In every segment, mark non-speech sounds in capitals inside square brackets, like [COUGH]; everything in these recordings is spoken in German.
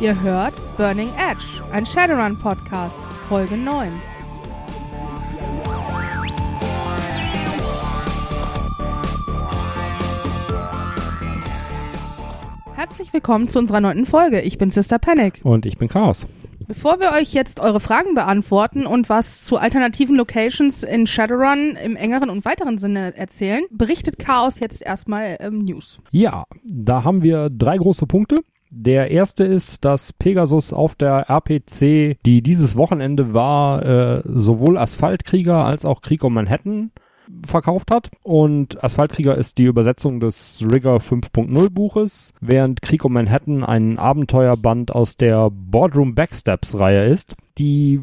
Ihr hört Burning Edge, ein Shadowrun Podcast, Folge 9. Herzlich willkommen zu unserer neunten Folge. Ich bin Sister Panic. Und ich bin Chaos. Bevor wir euch jetzt eure Fragen beantworten und was zu alternativen Locations in Shadowrun im engeren und weiteren Sinne erzählen, berichtet Chaos jetzt erstmal ähm, News. Ja, da haben wir drei große Punkte. Der erste ist, dass Pegasus auf der RPC, die dieses Wochenende war, äh, sowohl Asphaltkrieger als auch Krieg um Manhattan verkauft hat. Und Asphaltkrieger ist die Übersetzung des Rigger 5.0 Buches, während Krieg um Manhattan ein Abenteuerband aus der Boardroom Backsteps Reihe ist. Die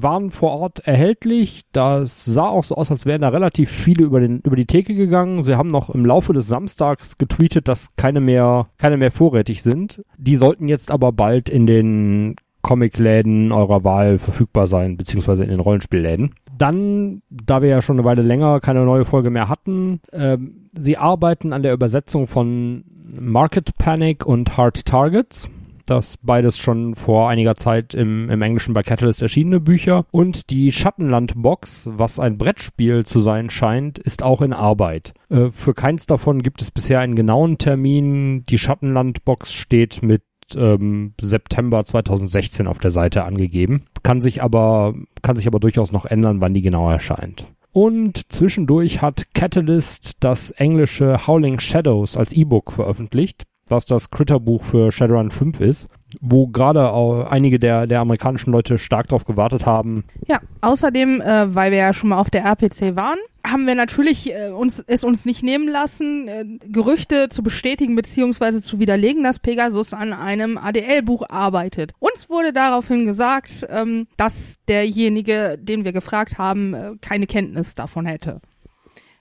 waren vor Ort erhältlich. Das sah auch so aus, als wären da relativ viele über, den, über die Theke gegangen. Sie haben noch im Laufe des Samstags getweetet, dass keine mehr, keine mehr vorrätig sind. Die sollten jetzt aber bald in den Comicläden eurer Wahl verfügbar sein, beziehungsweise in den Rollenspielläden. Dann, da wir ja schon eine Weile länger keine neue Folge mehr hatten, äh, sie arbeiten an der Übersetzung von Market Panic und Hard Targets. Das beides schon vor einiger Zeit im, im Englischen bei Catalyst erschienene Bücher. Und die Schattenland-Box, was ein Brettspiel zu sein scheint, ist auch in Arbeit. Äh, für keins davon gibt es bisher einen genauen Termin. Die Schattenland-Box steht mit ähm, September 2016 auf der Seite angegeben. Kann sich aber, kann sich aber durchaus noch ändern, wann die genau erscheint. Und zwischendurch hat Catalyst das englische Howling Shadows als E-Book veröffentlicht, was das Critter-Buch für Shadowrun 5 ist, wo gerade einige der, der amerikanischen Leute stark darauf gewartet haben. Ja, außerdem, äh, weil wir ja schon mal auf der RPC waren, haben wir natürlich äh, uns es uns nicht nehmen lassen, äh, Gerüchte zu bestätigen bzw. zu widerlegen, dass Pegasus an einem ADL-Buch arbeitet. Uns wurde daraufhin gesagt, ähm, dass derjenige, den wir gefragt haben, äh, keine Kenntnis davon hätte.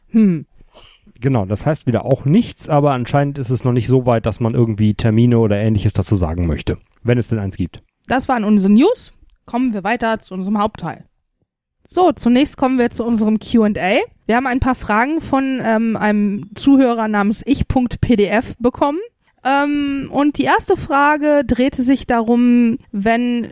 Hm. Genau, das heißt wieder auch nichts, aber anscheinend ist es noch nicht so weit, dass man irgendwie Termine oder ähnliches dazu sagen möchte, wenn es denn eins gibt. Das waren unsere News. Kommen wir weiter zu unserem Hauptteil. So, zunächst kommen wir zu unserem QA. Wir haben ein paar Fragen von ähm, einem Zuhörer namens ich.pdf bekommen. Ähm, und die erste Frage drehte sich darum, wenn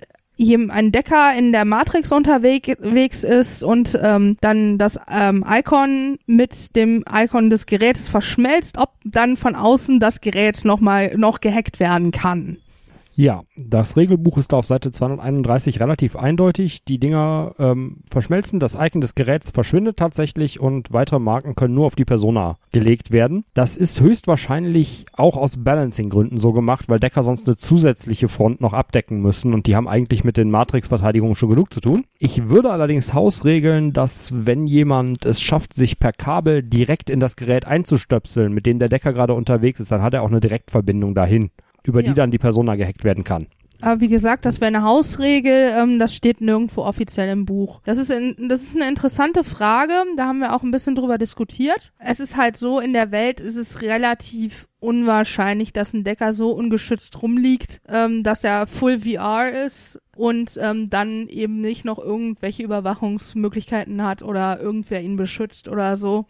ein Decker in der Matrix unterwegs ist und ähm, dann das ähm, Icon mit dem Icon des Gerätes verschmelzt, ob dann von außen das Gerät nochmal noch gehackt werden kann. Ja, das Regelbuch ist auf Seite 231 relativ eindeutig. Die Dinger ähm, verschmelzen, das Icon des Geräts verschwindet tatsächlich und weitere Marken können nur auf die Persona gelegt werden. Das ist höchstwahrscheinlich auch aus Balancing-Gründen so gemacht, weil Decker sonst eine zusätzliche Front noch abdecken müssen und die haben eigentlich mit den Matrix-Verteidigungen schon genug zu tun. Ich würde allerdings hausregeln, dass wenn jemand es schafft, sich per Kabel direkt in das Gerät einzustöpseln, mit dem der Decker gerade unterwegs ist, dann hat er auch eine Direktverbindung dahin über ja. die dann die Persona gehackt werden kann. Aber wie gesagt, das wäre eine Hausregel, ähm, das steht nirgendwo offiziell im Buch. Das ist, in, das ist eine interessante Frage, da haben wir auch ein bisschen drüber diskutiert. Es ist halt so, in der Welt ist es relativ unwahrscheinlich, dass ein Decker so ungeschützt rumliegt, ähm, dass er Full VR ist und ähm, dann eben nicht noch irgendwelche Überwachungsmöglichkeiten hat oder irgendwer ihn beschützt oder so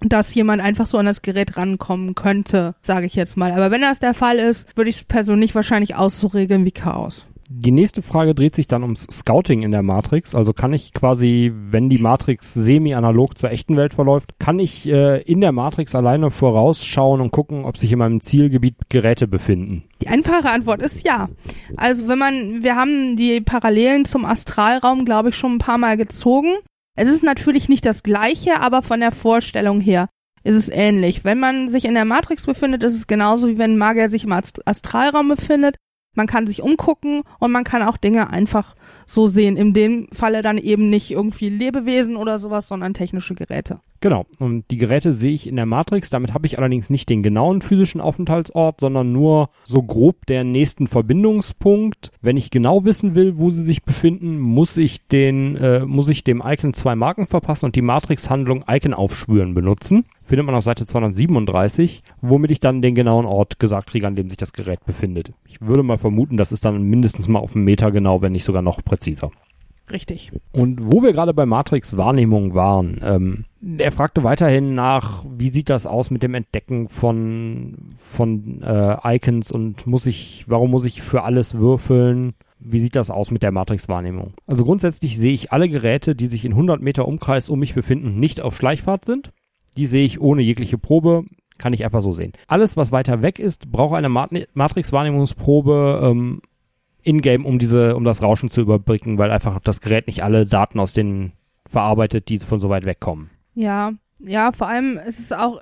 dass jemand einfach so an das Gerät rankommen könnte, sage ich jetzt mal. Aber wenn das der Fall ist, würde ich es persönlich wahrscheinlich auch so regeln wie Chaos. Die nächste Frage dreht sich dann ums Scouting in der Matrix. Also kann ich quasi, wenn die Matrix semi-analog zur echten Welt verläuft, kann ich äh, in der Matrix alleine vorausschauen und gucken, ob sich in meinem Zielgebiet Geräte befinden? Die einfache Antwort ist ja. Also wenn man, wir haben die Parallelen zum Astralraum, glaube ich, schon ein paar Mal gezogen. Es ist natürlich nicht das gleiche, aber von der Vorstellung her ist es ähnlich. Wenn man sich in der Matrix befindet, ist es genauso wie wenn ein Magier sich im Astralraum befindet. Man kann sich umgucken und man kann auch Dinge einfach so sehen. In dem Falle dann eben nicht irgendwie Lebewesen oder sowas, sondern technische Geräte. Genau. Und die Geräte sehe ich in der Matrix. Damit habe ich allerdings nicht den genauen physischen Aufenthaltsort, sondern nur so grob den nächsten Verbindungspunkt. Wenn ich genau wissen will, wo sie sich befinden, muss ich den, äh, muss ich dem Icon zwei Marken verpassen und die Matrix-Handlung Icon aufspüren benutzen. Findet man auf Seite 237, womit ich dann den genauen Ort gesagt kriege, an dem sich das Gerät befindet. Ich würde mal vermuten, das ist dann mindestens mal auf einen Meter genau, wenn nicht sogar noch präziser. Richtig. Und wo wir gerade bei Matrix-Wahrnehmung waren, ähm, er fragte weiterhin nach, wie sieht das aus mit dem Entdecken von, von äh, Icons und muss ich, warum muss ich für alles würfeln? Wie sieht das aus mit der Matrix-Wahrnehmung? Also grundsätzlich sehe ich alle Geräte, die sich in 100 Meter Umkreis um mich befinden, nicht auf Schleichfahrt sind. Die sehe ich ohne jegliche Probe, kann ich einfach so sehen. Alles, was weiter weg ist, braucht eine Mat Matrix-Wahrnehmungsprobe ähm, in-game, um diese, um das Rauschen zu überbrücken, weil einfach das Gerät nicht alle Daten aus den verarbeitet, die von so weit wegkommen. Ja, ja, vor allem ist es auch,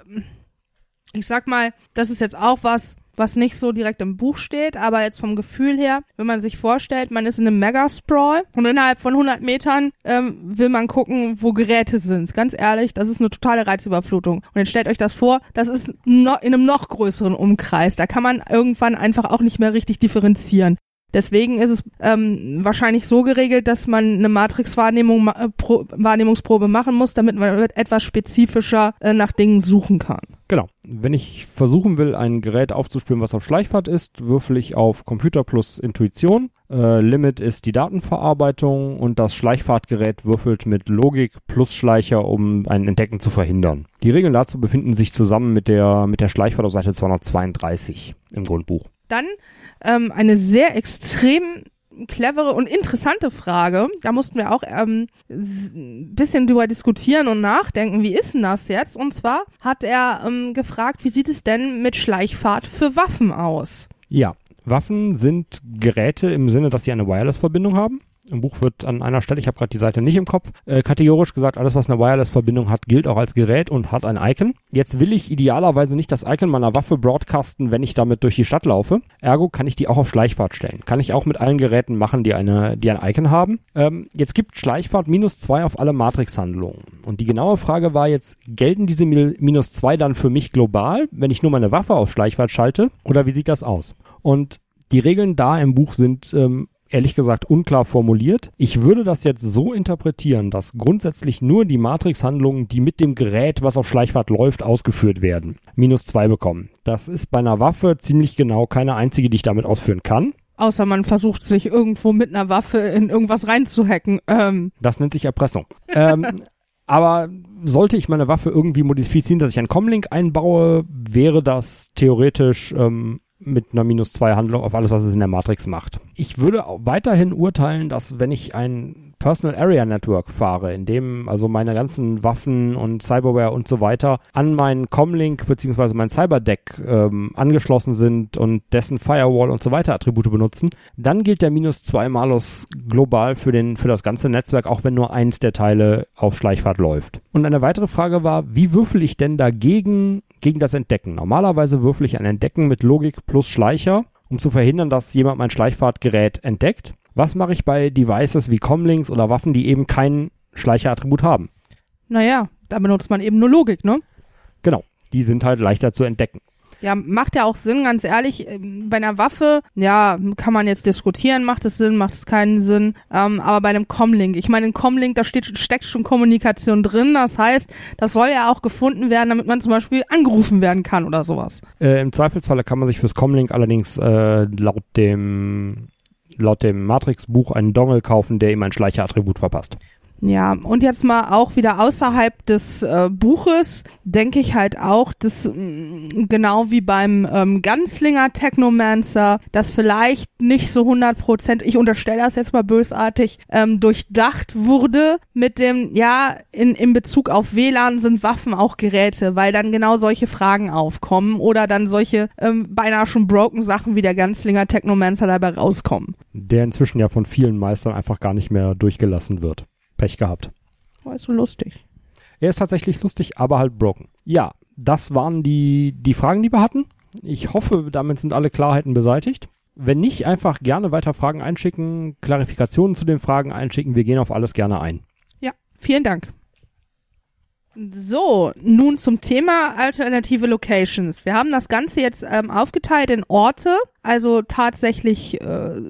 ich sag mal, das ist jetzt auch was, was nicht so direkt im Buch steht, aber jetzt vom Gefühl her, wenn man sich vorstellt, man ist in einem Mega-Sprawl und innerhalb von 100 Metern ähm, will man gucken, wo Geräte sind. Ganz ehrlich, das ist eine totale Reizüberflutung. Und jetzt stellt euch das vor, das ist no in einem noch größeren Umkreis. Da kann man irgendwann einfach auch nicht mehr richtig differenzieren. Deswegen ist es ähm, wahrscheinlich so geregelt, dass man eine Matrix-Wahrnehmung, äh, machen muss, damit man etwas spezifischer äh, nach Dingen suchen kann. Genau. Wenn ich versuchen will, ein Gerät aufzuspielen, was auf Schleichfahrt ist, würfel ich auf Computer plus Intuition. Äh, Limit ist die Datenverarbeitung und das Schleichfahrtgerät würfelt mit Logik plus Schleicher, um ein Entdecken zu verhindern. Die Regeln dazu befinden sich zusammen mit der, mit der Schleichfahrt auf Seite 232 im Grundbuch. Dann ähm, eine sehr extrem clevere und interessante Frage. Da mussten wir auch ähm, ein bisschen drüber diskutieren und nachdenken, wie ist denn das jetzt? Und zwar hat er ähm, gefragt, wie sieht es denn mit Schleichfahrt für Waffen aus? Ja, Waffen sind Geräte im Sinne, dass sie eine Wireless-Verbindung haben. Im Buch wird an einer Stelle, ich habe gerade die Seite nicht im Kopf, äh, kategorisch gesagt, alles was eine Wireless-Verbindung hat, gilt auch als Gerät und hat ein Icon. Jetzt will ich idealerweise nicht das Icon meiner Waffe broadcasten, wenn ich damit durch die Stadt laufe. Ergo kann ich die auch auf Schleichfahrt stellen. Kann ich auch mit allen Geräten machen, die eine, die ein Icon haben. Ähm, jetzt gibt Schleichfahrt minus zwei auf alle Matrix-Handlungen. Und die genaue Frage war jetzt, gelten diese minus zwei dann für mich global, wenn ich nur meine Waffe auf Schleichfahrt schalte? Oder wie sieht das aus? Und die Regeln da im Buch sind ähm, ehrlich gesagt unklar formuliert. Ich würde das jetzt so interpretieren, dass grundsätzlich nur die Matrix-Handlungen, die mit dem Gerät, was auf Schleichfahrt läuft, ausgeführt werden, minus zwei bekommen. Das ist bei einer Waffe ziemlich genau keine einzige, die ich damit ausführen kann. Außer man versucht sich irgendwo mit einer Waffe in irgendwas reinzuhacken. Ähm. Das nennt sich Erpressung. ähm, [LAUGHS] aber sollte ich meine Waffe irgendwie modifizieren, dass ich einen Comlink einbaue, wäre das theoretisch ähm, mit einer minus zwei Handlung auf alles, was es in der Matrix macht. Ich würde weiterhin urteilen, dass wenn ich ein Personal Area Network fahre, in dem also meine ganzen Waffen und Cyberware und so weiter an meinen Comlink bzw. mein Cyberdeck ähm, angeschlossen sind und dessen Firewall und so weiter Attribute benutzen, dann gilt der minus zwei Malus global für den für das ganze Netzwerk, auch wenn nur eins der Teile auf Schleichfahrt läuft. Und eine weitere Frage war, wie würfel ich denn dagegen gegen das Entdecken. Normalerweise würfel ich ein Entdecken mit Logik plus Schleicher, um zu verhindern, dass jemand mein Schleichfahrtgerät entdeckt. Was mache ich bei Devices wie Comlinks oder Waffen, die eben kein Schleicherattribut haben? Naja, da benutzt man eben nur Logik, ne? Genau, die sind halt leichter zu entdecken. Ja, macht ja auch Sinn, ganz ehrlich. Ähm, bei einer Waffe, ja, kann man jetzt diskutieren, macht es Sinn, macht es keinen Sinn. Ähm, aber bei einem Comlink, ich meine, ein Comlink, da steht, steckt schon Kommunikation drin. Das heißt, das soll ja auch gefunden werden, damit man zum Beispiel angerufen werden kann oder sowas. Äh, Im Zweifelsfalle kann man sich fürs Comlink allerdings äh, laut dem laut dem Matrix-Buch einen Dongle kaufen, der ihm ein Schleicherattribut verpasst. Ja, und jetzt mal auch wieder außerhalb des äh, Buches, denke ich halt auch, dass mh, mm, genau wie beim ähm, Ganzlinger Technomancer, das vielleicht nicht so 100 Prozent, ich unterstelle das jetzt mal bösartig, ähm, durchdacht wurde mit dem, ja, in, in Bezug auf WLAN sind Waffen auch Geräte, weil dann genau solche Fragen aufkommen oder dann solche ähm, beinahe schon broken Sachen wie der Ganzlinger Technomancer dabei rauskommen. Der inzwischen ja von vielen Meistern einfach gar nicht mehr durchgelassen wird. Pech gehabt. War oh, so lustig. Er ist tatsächlich lustig, aber halt broken. Ja, das waren die, die Fragen, die wir hatten. Ich hoffe, damit sind alle Klarheiten beseitigt. Wenn nicht, einfach gerne weiter Fragen einschicken, Klarifikationen zu den Fragen einschicken. Wir gehen auf alles gerne ein. Ja, vielen Dank. So, nun zum Thema alternative Locations. Wir haben das Ganze jetzt ähm, aufgeteilt in Orte, also tatsächlich, äh,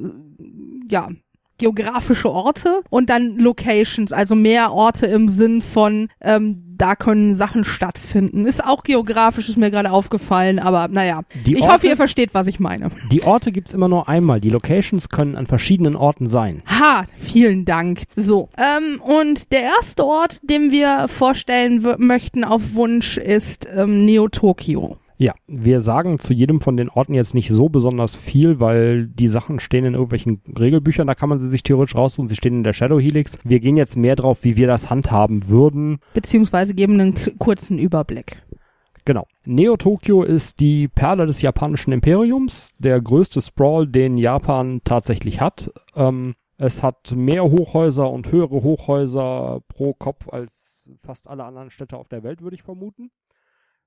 ja, geografische Orte und dann Locations, also mehr Orte im Sinn von, ähm, da können Sachen stattfinden. Ist auch geografisch, ist mir gerade aufgefallen, aber naja. Die ich Orte- hoffe, ihr versteht, was ich meine. Die Orte gibt's immer nur einmal. Die Locations können an verschiedenen Orten sein. Ha, vielen Dank. So, ähm, und der erste Ort, den wir vorstellen möchten auf Wunsch, ist ähm, Neo-Tokio. Ja, wir sagen zu jedem von den Orten jetzt nicht so besonders viel, weil die Sachen stehen in irgendwelchen Regelbüchern, da kann man sie sich theoretisch raussuchen, sie stehen in der Shadow Helix. Wir gehen jetzt mehr drauf, wie wir das handhaben würden. Beziehungsweise geben einen kurzen Überblick. Genau. Neo-Tokyo ist die Perle des japanischen Imperiums, der größte Sprawl, den Japan tatsächlich hat. Ähm, es hat mehr Hochhäuser und höhere Hochhäuser pro Kopf als fast alle anderen Städte auf der Welt, würde ich vermuten.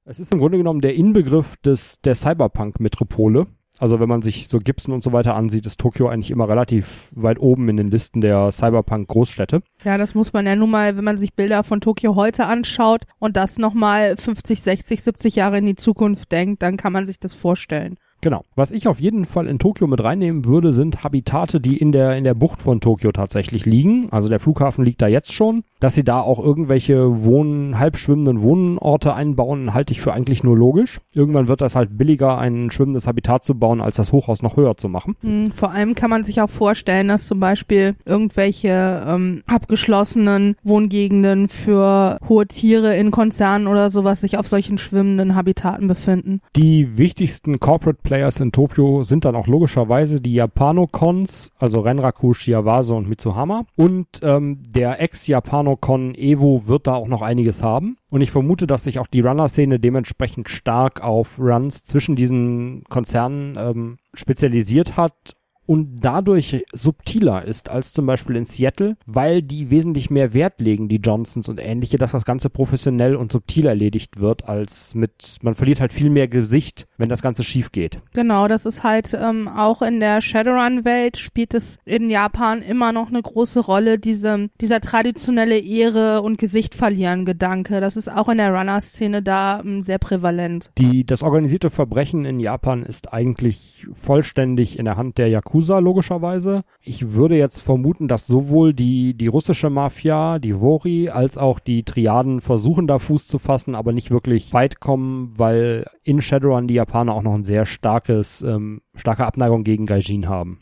Es ist im Grunde genommen der Inbegriff des, der Cyberpunk-Metropole. Also wenn man sich so Gibson und so weiter ansieht, ist Tokio eigentlich immer relativ weit oben in den Listen der Cyberpunk-Großstädte. Ja, das muss man ja nun mal, wenn man sich Bilder von Tokio heute anschaut und das nochmal 50, 60, 70 Jahre in die Zukunft denkt, dann kann man sich das vorstellen. Genau. Was ich auf jeden Fall in Tokio mit reinnehmen würde, sind Habitate, die in der, in der Bucht von Tokio tatsächlich liegen. Also der Flughafen liegt da jetzt schon. Dass sie da auch irgendwelche Wohnen, halb schwimmenden Wohnorte einbauen, halte ich für eigentlich nur logisch. Irgendwann wird das halt billiger, ein schwimmendes Habitat zu bauen, als das Hochhaus noch höher zu machen. Hm, Vor allem kann man sich auch vorstellen, dass zum Beispiel irgendwelche ähm, abgeschlossenen Wohngegenden für hohe Tiere in Konzernen oder sowas sich auf solchen schwimmenden Habitaten befinden. Die wichtigsten Corporate Players in Tokio sind dann auch logischerweise die Japanocons, also Renraku, Shiawase und Mitsuhama. Und ähm, der Ex-Japanocon Evo wird da auch noch einiges haben. Und ich vermute, dass sich auch die Runner-Szene dementsprechend stark auf Runs zwischen diesen Konzernen ähm, spezialisiert hat und dadurch subtiler ist als zum Beispiel in Seattle, weil die wesentlich mehr Wert legen, die Johnsons und ähnliche, dass das Ganze professionell und subtil erledigt wird, als mit, man verliert halt viel mehr Gesicht, wenn das Ganze schief geht. Genau, das ist halt ähm, auch in der Shadowrun-Welt spielt es in Japan immer noch eine große Rolle, diese, dieser traditionelle Ehre und Gesicht verlieren Gedanke. Das ist auch in der Runner-Szene da ähm, sehr prävalent. Die, das organisierte Verbrechen in Japan ist eigentlich vollständig in der Hand der Yakuza, logischerweise. Ich würde jetzt vermuten, dass sowohl die, die russische Mafia, die Wori, als auch die Triaden versuchen, da Fuß zu fassen, aber nicht wirklich weit kommen, weil in Shadowrun die Japaner auch noch ein sehr starkes, ähm, starke Abneigung gegen Gaijin haben.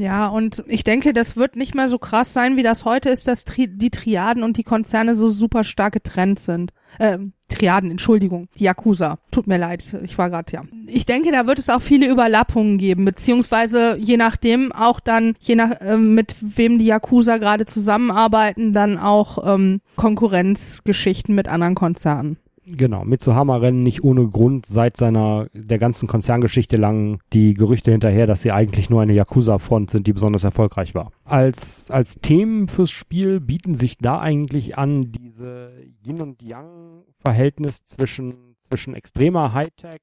Ja, und ich denke, das wird nicht mehr so krass sein, wie das heute ist, dass Tri die Triaden und die Konzerne so super stark getrennt sind. Ähm, Triaden, Entschuldigung, die Yakuza. Tut mir leid, ich war gerade ja. Ich denke, da wird es auch viele Überlappungen geben, beziehungsweise je nachdem auch dann, je nach ähm, mit wem die Yakuza gerade zusammenarbeiten, dann auch ähm, Konkurrenzgeschichten mit anderen Konzernen. Genau, Mitsuhama rennen nicht ohne Grund seit seiner der ganzen Konzerngeschichte lang die Gerüchte hinterher, dass sie eigentlich nur eine Yakuza-Front sind, die besonders erfolgreich war. Als, als Themen fürs Spiel bieten sich da eigentlich an diese Yin- und Yang-Verhältnis zwischen, zwischen extremer Hightech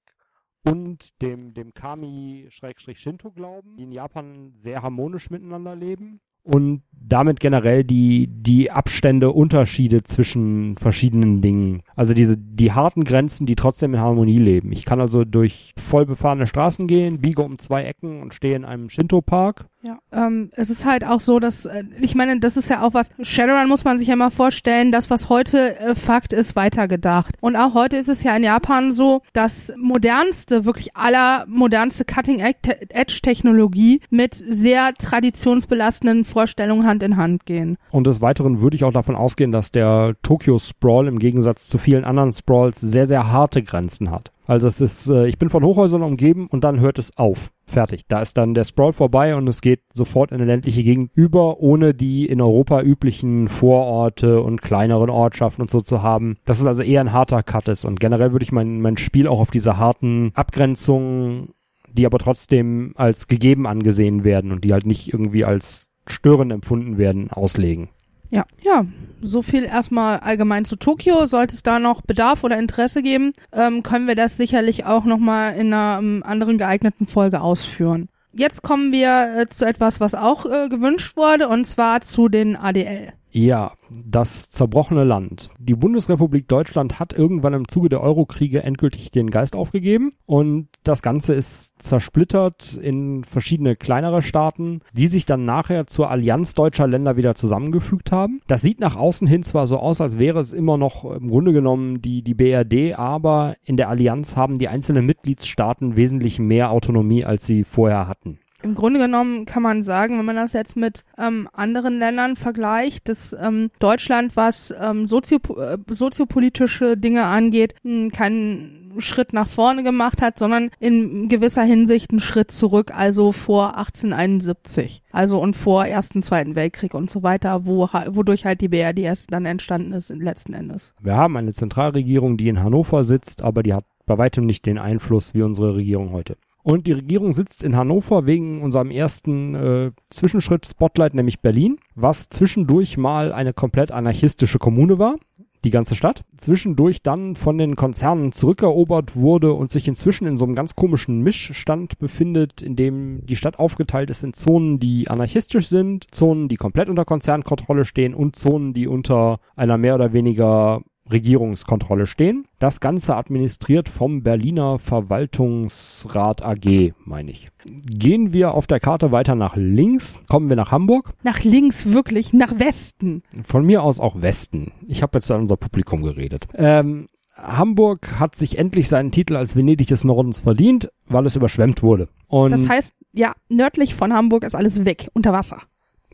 und dem, dem Kami-Shinto-Glauben, die in Japan sehr harmonisch miteinander leben und damit generell die, die Abstände, Unterschiede zwischen verschiedenen Dingen. Also diese, die harten Grenzen, die trotzdem in Harmonie leben. Ich kann also durch voll befahrene Straßen gehen, biege um zwei Ecken und stehe in einem Shinto-Park. Ja, ähm, es ist halt auch so, dass, äh, ich meine, das ist ja auch was, Shadowrun muss man sich ja mal vorstellen, das, was heute äh, Fakt ist, weitergedacht. Und auch heute ist es ja in Japan so, dass modernste, wirklich aller modernste Cutting-Edge-Technologie mit sehr traditionsbelastenden Vorstellungen Hand in Hand gehen. Und des Weiteren würde ich auch davon ausgehen, dass der Tokyo Sprawl im Gegensatz zu vielen anderen Sprawls sehr, sehr harte Grenzen hat. Also es ist, äh, ich bin von Hochhäusern umgeben und dann hört es auf. Fertig. Da ist dann der Sprawl vorbei und es geht sofort in eine ländliche Gegend über, ohne die in Europa üblichen Vororte und kleineren Ortschaften und so zu haben. Das ist also eher ein harter Cut ist. Und generell würde ich mein, mein Spiel auch auf diese harten Abgrenzungen, die aber trotzdem als gegeben angesehen werden und die halt nicht irgendwie als störend empfunden werden, auslegen. Ja, ja, so viel erstmal allgemein zu Tokio. Sollte es da noch Bedarf oder Interesse geben, ähm, können wir das sicherlich auch nochmal in einer ähm, anderen geeigneten Folge ausführen. Jetzt kommen wir äh, zu etwas, was auch äh, gewünscht wurde, und zwar zu den ADL. Ja, das zerbrochene Land. Die Bundesrepublik Deutschland hat irgendwann im Zuge der Eurokriege endgültig den Geist aufgegeben und das Ganze ist zersplittert in verschiedene kleinere Staaten, die sich dann nachher zur Allianz deutscher Länder wieder zusammengefügt haben. Das sieht nach außen hin zwar so aus, als wäre es immer noch im Grunde genommen die, die BRD, aber in der Allianz haben die einzelnen Mitgliedstaaten wesentlich mehr Autonomie, als sie vorher hatten. Im Grunde genommen kann man sagen, wenn man das jetzt mit ähm, anderen Ländern vergleicht, dass ähm, Deutschland, was ähm, sozio äh, soziopolitische Dinge angeht, mh, keinen Schritt nach vorne gemacht hat, sondern in gewisser Hinsicht einen Schritt zurück, also vor 1871, also und vor Ersten, Zweiten Weltkrieg und so weiter, wo, wodurch halt die BRD erst dann entstanden ist letzten Endes. Wir haben eine Zentralregierung, die in Hannover sitzt, aber die hat bei weitem nicht den Einfluss wie unsere Regierung heute. Und die Regierung sitzt in Hannover wegen unserem ersten äh, Zwischenschritt Spotlight, nämlich Berlin, was zwischendurch mal eine komplett anarchistische Kommune war die ganze Stadt, zwischendurch dann von den Konzernen zurückerobert wurde und sich inzwischen in so einem ganz komischen Mischstand befindet, in dem die Stadt aufgeteilt ist in Zonen, die anarchistisch sind, Zonen, die komplett unter Konzernkontrolle stehen und Zonen, die unter einer mehr oder weniger Regierungskontrolle stehen. Das Ganze administriert vom Berliner Verwaltungsrat AG, meine ich. Gehen wir auf der Karte weiter nach links, kommen wir nach Hamburg. Nach links wirklich, nach Westen. Von mir aus auch Westen. Ich habe jetzt an unser Publikum geredet. Ähm, Hamburg hat sich endlich seinen Titel als Venedig des Nordens verdient, weil es überschwemmt wurde. Und das heißt, ja, nördlich von Hamburg ist alles weg, unter Wasser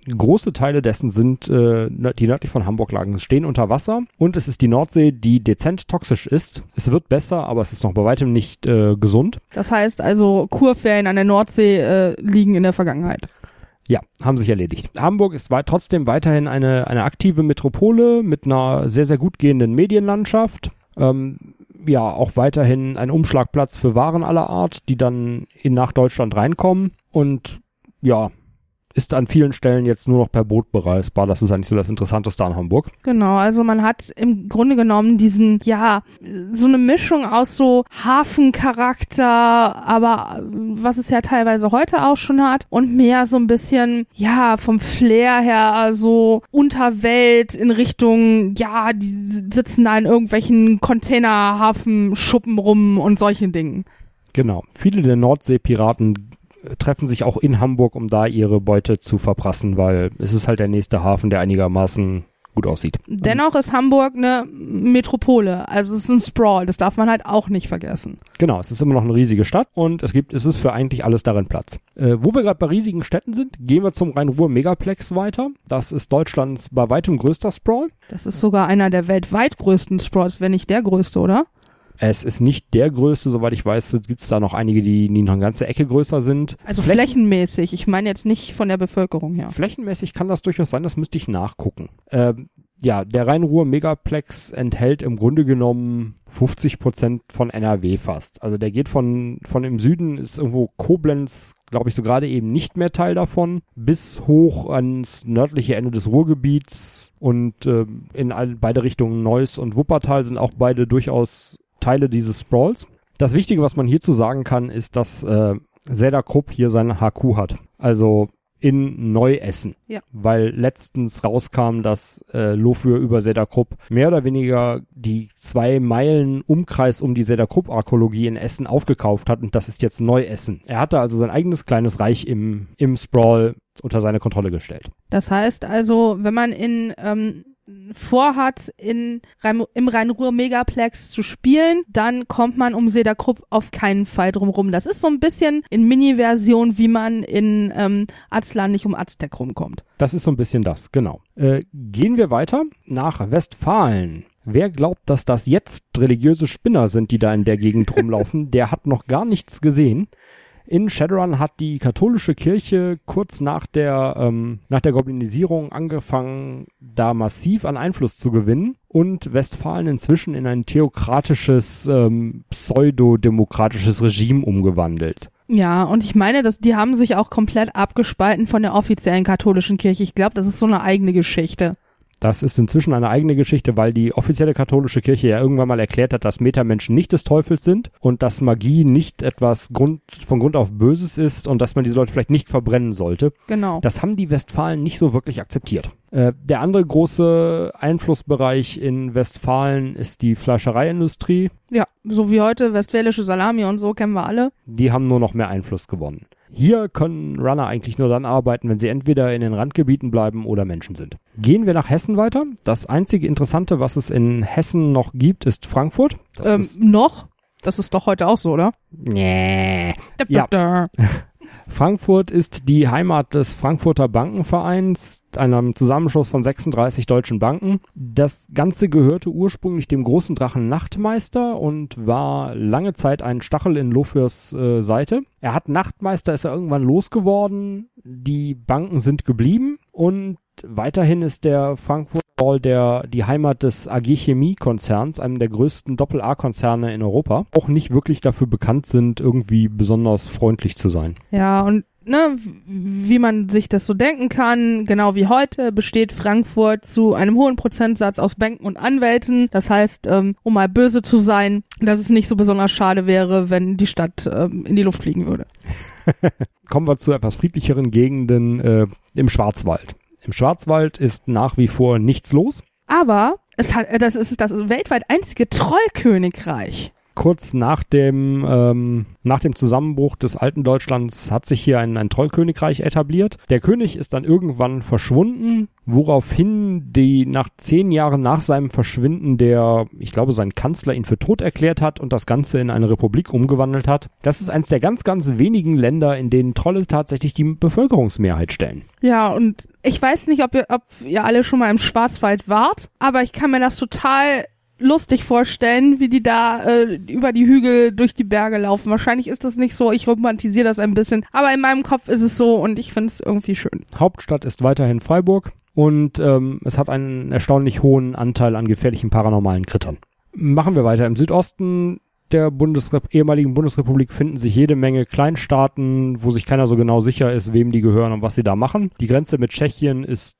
große Teile dessen sind, äh, die nördlich von Hamburg lagen, stehen unter Wasser und es ist die Nordsee, die dezent toxisch ist. Es wird besser, aber es ist noch bei weitem nicht äh, gesund. Das heißt also, Kurferien an der Nordsee äh, liegen in der Vergangenheit. Ja, haben sich erledigt. Hamburg ist weit, trotzdem weiterhin eine, eine aktive Metropole mit einer sehr, sehr gut gehenden Medienlandschaft. Ähm, ja, auch weiterhin ein Umschlagplatz für Waren aller Art, die dann in nach Deutschland reinkommen. Und ja, ist an vielen Stellen jetzt nur noch per Boot bereisbar. Das ist eigentlich so das Interessanteste an Hamburg. Genau, also man hat im Grunde genommen diesen, ja, so eine Mischung aus so Hafencharakter, aber was es ja teilweise heute auch schon hat und mehr so ein bisschen, ja, vom Flair her so Unterwelt in Richtung, ja, die sitzen da in irgendwelchen Containerhafenschuppen rum und solchen Dingen. Genau. Viele der Nordseepiraten treffen sich auch in Hamburg, um da ihre Beute zu verprassen, weil es ist halt der nächste Hafen, der einigermaßen gut aussieht. Dennoch ist Hamburg eine Metropole, also es ist ein Sprawl, das darf man halt auch nicht vergessen. Genau, es ist immer noch eine riesige Stadt und es gibt, es ist für eigentlich alles darin Platz. Äh, wo wir gerade bei riesigen Städten sind, gehen wir zum Rhein-Ruhr-Megaplex weiter. Das ist Deutschlands bei weitem größter Sprawl. Das ist sogar einer der weltweit größten Sprawls, wenn nicht der größte, oder? Es ist nicht der größte, soweit ich weiß, gibt es da noch einige, die, die noch eine ganze Ecke größer sind. Also Flächen flächenmäßig, ich meine jetzt nicht von der Bevölkerung her. Flächenmäßig kann das durchaus sein, das müsste ich nachgucken. Ähm, ja, der Rhein-Ruhr-Megaplex enthält im Grunde genommen 50 Prozent von NRW fast. Also der geht von, von im Süden ist irgendwo Koblenz, glaube ich, so gerade eben nicht mehr Teil davon, bis hoch ans nördliche Ende des Ruhrgebiets und äh, in all, beide Richtungen Neuss und Wuppertal sind auch beide durchaus Teile dieses Sprawls. Das Wichtige, was man hierzu sagen kann, ist, dass äh, Zelda Krupp hier seine HQ hat. Also in Neuessen. Ja. Weil letztens rauskam, dass äh, Lofür über Zelda Krupp mehr oder weniger die zwei Meilen Umkreis um die Zelda Krupp Arkologie in Essen aufgekauft hat und das ist jetzt Neuessen. Er hatte also sein eigenes kleines Reich im, im Sprawl unter seine Kontrolle gestellt. Das heißt also, wenn man in ähm, vorhat, in, im Rhein-Ruhr-Megaplex zu spielen, dann kommt man um Seda Krupp auf keinen Fall drum rum. Das ist so ein bisschen in Mini-Version, wie man in ähm, Aztlan nicht um Aztec rumkommt. Das ist so ein bisschen das, genau. Äh, gehen wir weiter nach Westfalen. Wer glaubt, dass das jetzt religiöse Spinner sind, die da in der Gegend rumlaufen, [LAUGHS] der hat noch gar nichts gesehen. In Shadowrun hat die katholische Kirche kurz nach der, ähm, nach der Goblinisierung angefangen, da massiv an Einfluss zu gewinnen und Westfalen inzwischen in ein theokratisches, ähm, pseudodemokratisches Regime umgewandelt. Ja, und ich meine, dass die haben sich auch komplett abgespalten von der offiziellen katholischen Kirche. Ich glaube, das ist so eine eigene Geschichte. Das ist inzwischen eine eigene Geschichte, weil die offizielle katholische Kirche ja irgendwann mal erklärt hat, dass Metamenschen nicht des Teufels sind und dass Magie nicht etwas Grund, von Grund auf Böses ist und dass man diese Leute vielleicht nicht verbrennen sollte. Genau. Das haben die Westfalen nicht so wirklich akzeptiert. Äh, der andere große Einflussbereich in Westfalen ist die Fleischereiindustrie. Ja, so wie heute westfälische Salami und so kennen wir alle. Die haben nur noch mehr Einfluss gewonnen. Hier können Runner eigentlich nur dann arbeiten, wenn sie entweder in den Randgebieten bleiben oder Menschen sind. Gehen wir nach Hessen weiter. Das einzige Interessante, was es in Hessen noch gibt, ist Frankfurt. Das Ähm, ist, noch? Das ist doch heute auch so, oder? nee. Da, da, da. Frankfurt ist die Heimat des Frankfurter Bankenvereins, einem Zusammenschluss von 36 deutschen Banken. Das Ganze gehörte ursprünglich dem großen Drachen Nachtmeister und war lange Zeit ein Stachel in Lofürs äh, Seite. Er hat Nachtmeister, ist er irgendwann losgeworden. Die Banken sind geblieben und weiterhin ist der Frankfurt Ball der die Heimat des AG Chemie Konzerns, einem der größten Doppel-A-Konzerne in Europa, auch nicht wirklich dafür bekannt sind, irgendwie besonders freundlich zu sein. Ja, und ne, wie man sich das so denken kann, genau wie heute, besteht Frankfurt zu einem hohen Prozentsatz aus Banken und Anwälten. Das heißt, ähm, um mal böse zu sein, dass es nicht so besonders schade wäre, wenn die Stadt ähm, in die Luft fliegen würde. [LAUGHS] Kommen wir zu etwas friedlicheren Gegenden äh, im Schwarzwald. Im Schwarzwald ist nach wie vor nichts los. Aber es hat, das ist das weltweit einzige Trollkönigreich. Kurz nach dem, ähm, nach dem Zusammenbruch des alten Deutschlands hat sich hier ein, ein Trollkönigreich etabliert. Der König ist dann irgendwann verschwunden, woraufhin die nach zehn Jahren nach seinem Verschwinden der, ich glaube, sein Kanzler ihn für tot erklärt hat und das Ganze in eine Republik umgewandelt hat. Das ist eins der ganz, ganz wenigen Länder, in denen Trolle tatsächlich die Bevölkerungsmehrheit stellen. Ja, und ich weiß nicht, ob ihr, ob ihr alle schon mal im Schwarzwald wart, aber ich kann mir das total lustig vorstellen, wie die da äh, über die Hügel durch die Berge laufen. Wahrscheinlich ist das nicht so, ich romantisiere das ein bisschen, aber in meinem Kopf ist es so und ich finde es irgendwie schön. Hauptstadt ist weiterhin Freiburg und ähm, es hat einen erstaunlich hohen Anteil an gefährlichen paranormalen Krittern. Machen wir weiter. Im Südosten der Bundesrep ehemaligen Bundesrepublik finden sich jede Menge Kleinstaaten, wo sich keiner so genau sicher ist, wem die gehören und was sie da machen. Die Grenze mit Tschechien ist,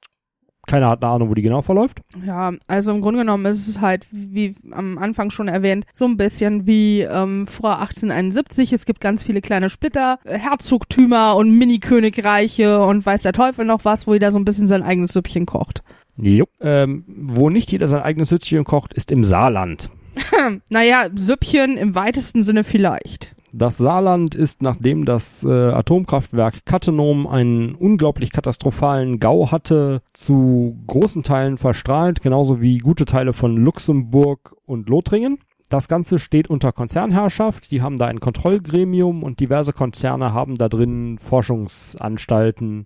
keiner hat eine Ahnung, wo die genau verläuft. Ja, also im Grunde genommen ist es halt, wie am Anfang schon erwähnt, so ein bisschen wie ähm, vor 1871. Es gibt ganz viele kleine Splitter, äh, Herzogtümer und Mini-Königreiche und weiß der Teufel noch was, wo jeder so ein bisschen sein eigenes Süppchen kocht. Jo. Ähm, wo nicht jeder sein eigenes Süppchen kocht, ist im Saarland. [LAUGHS] Naja, Süppchen im weitesten Sinne vielleicht. Das Saarland ist, nachdem das äh, Atomkraftwerk Cattenom einen unglaublich katastrophalen Gau hatte, zu großen Teilen verstrahlt, genauso wie gute Teile von Luxemburg und Lothringen. Das Ganze steht unter Konzernherrschaft. Die haben da ein Kontrollgremium und diverse Konzerne haben da drin Forschungsanstalten,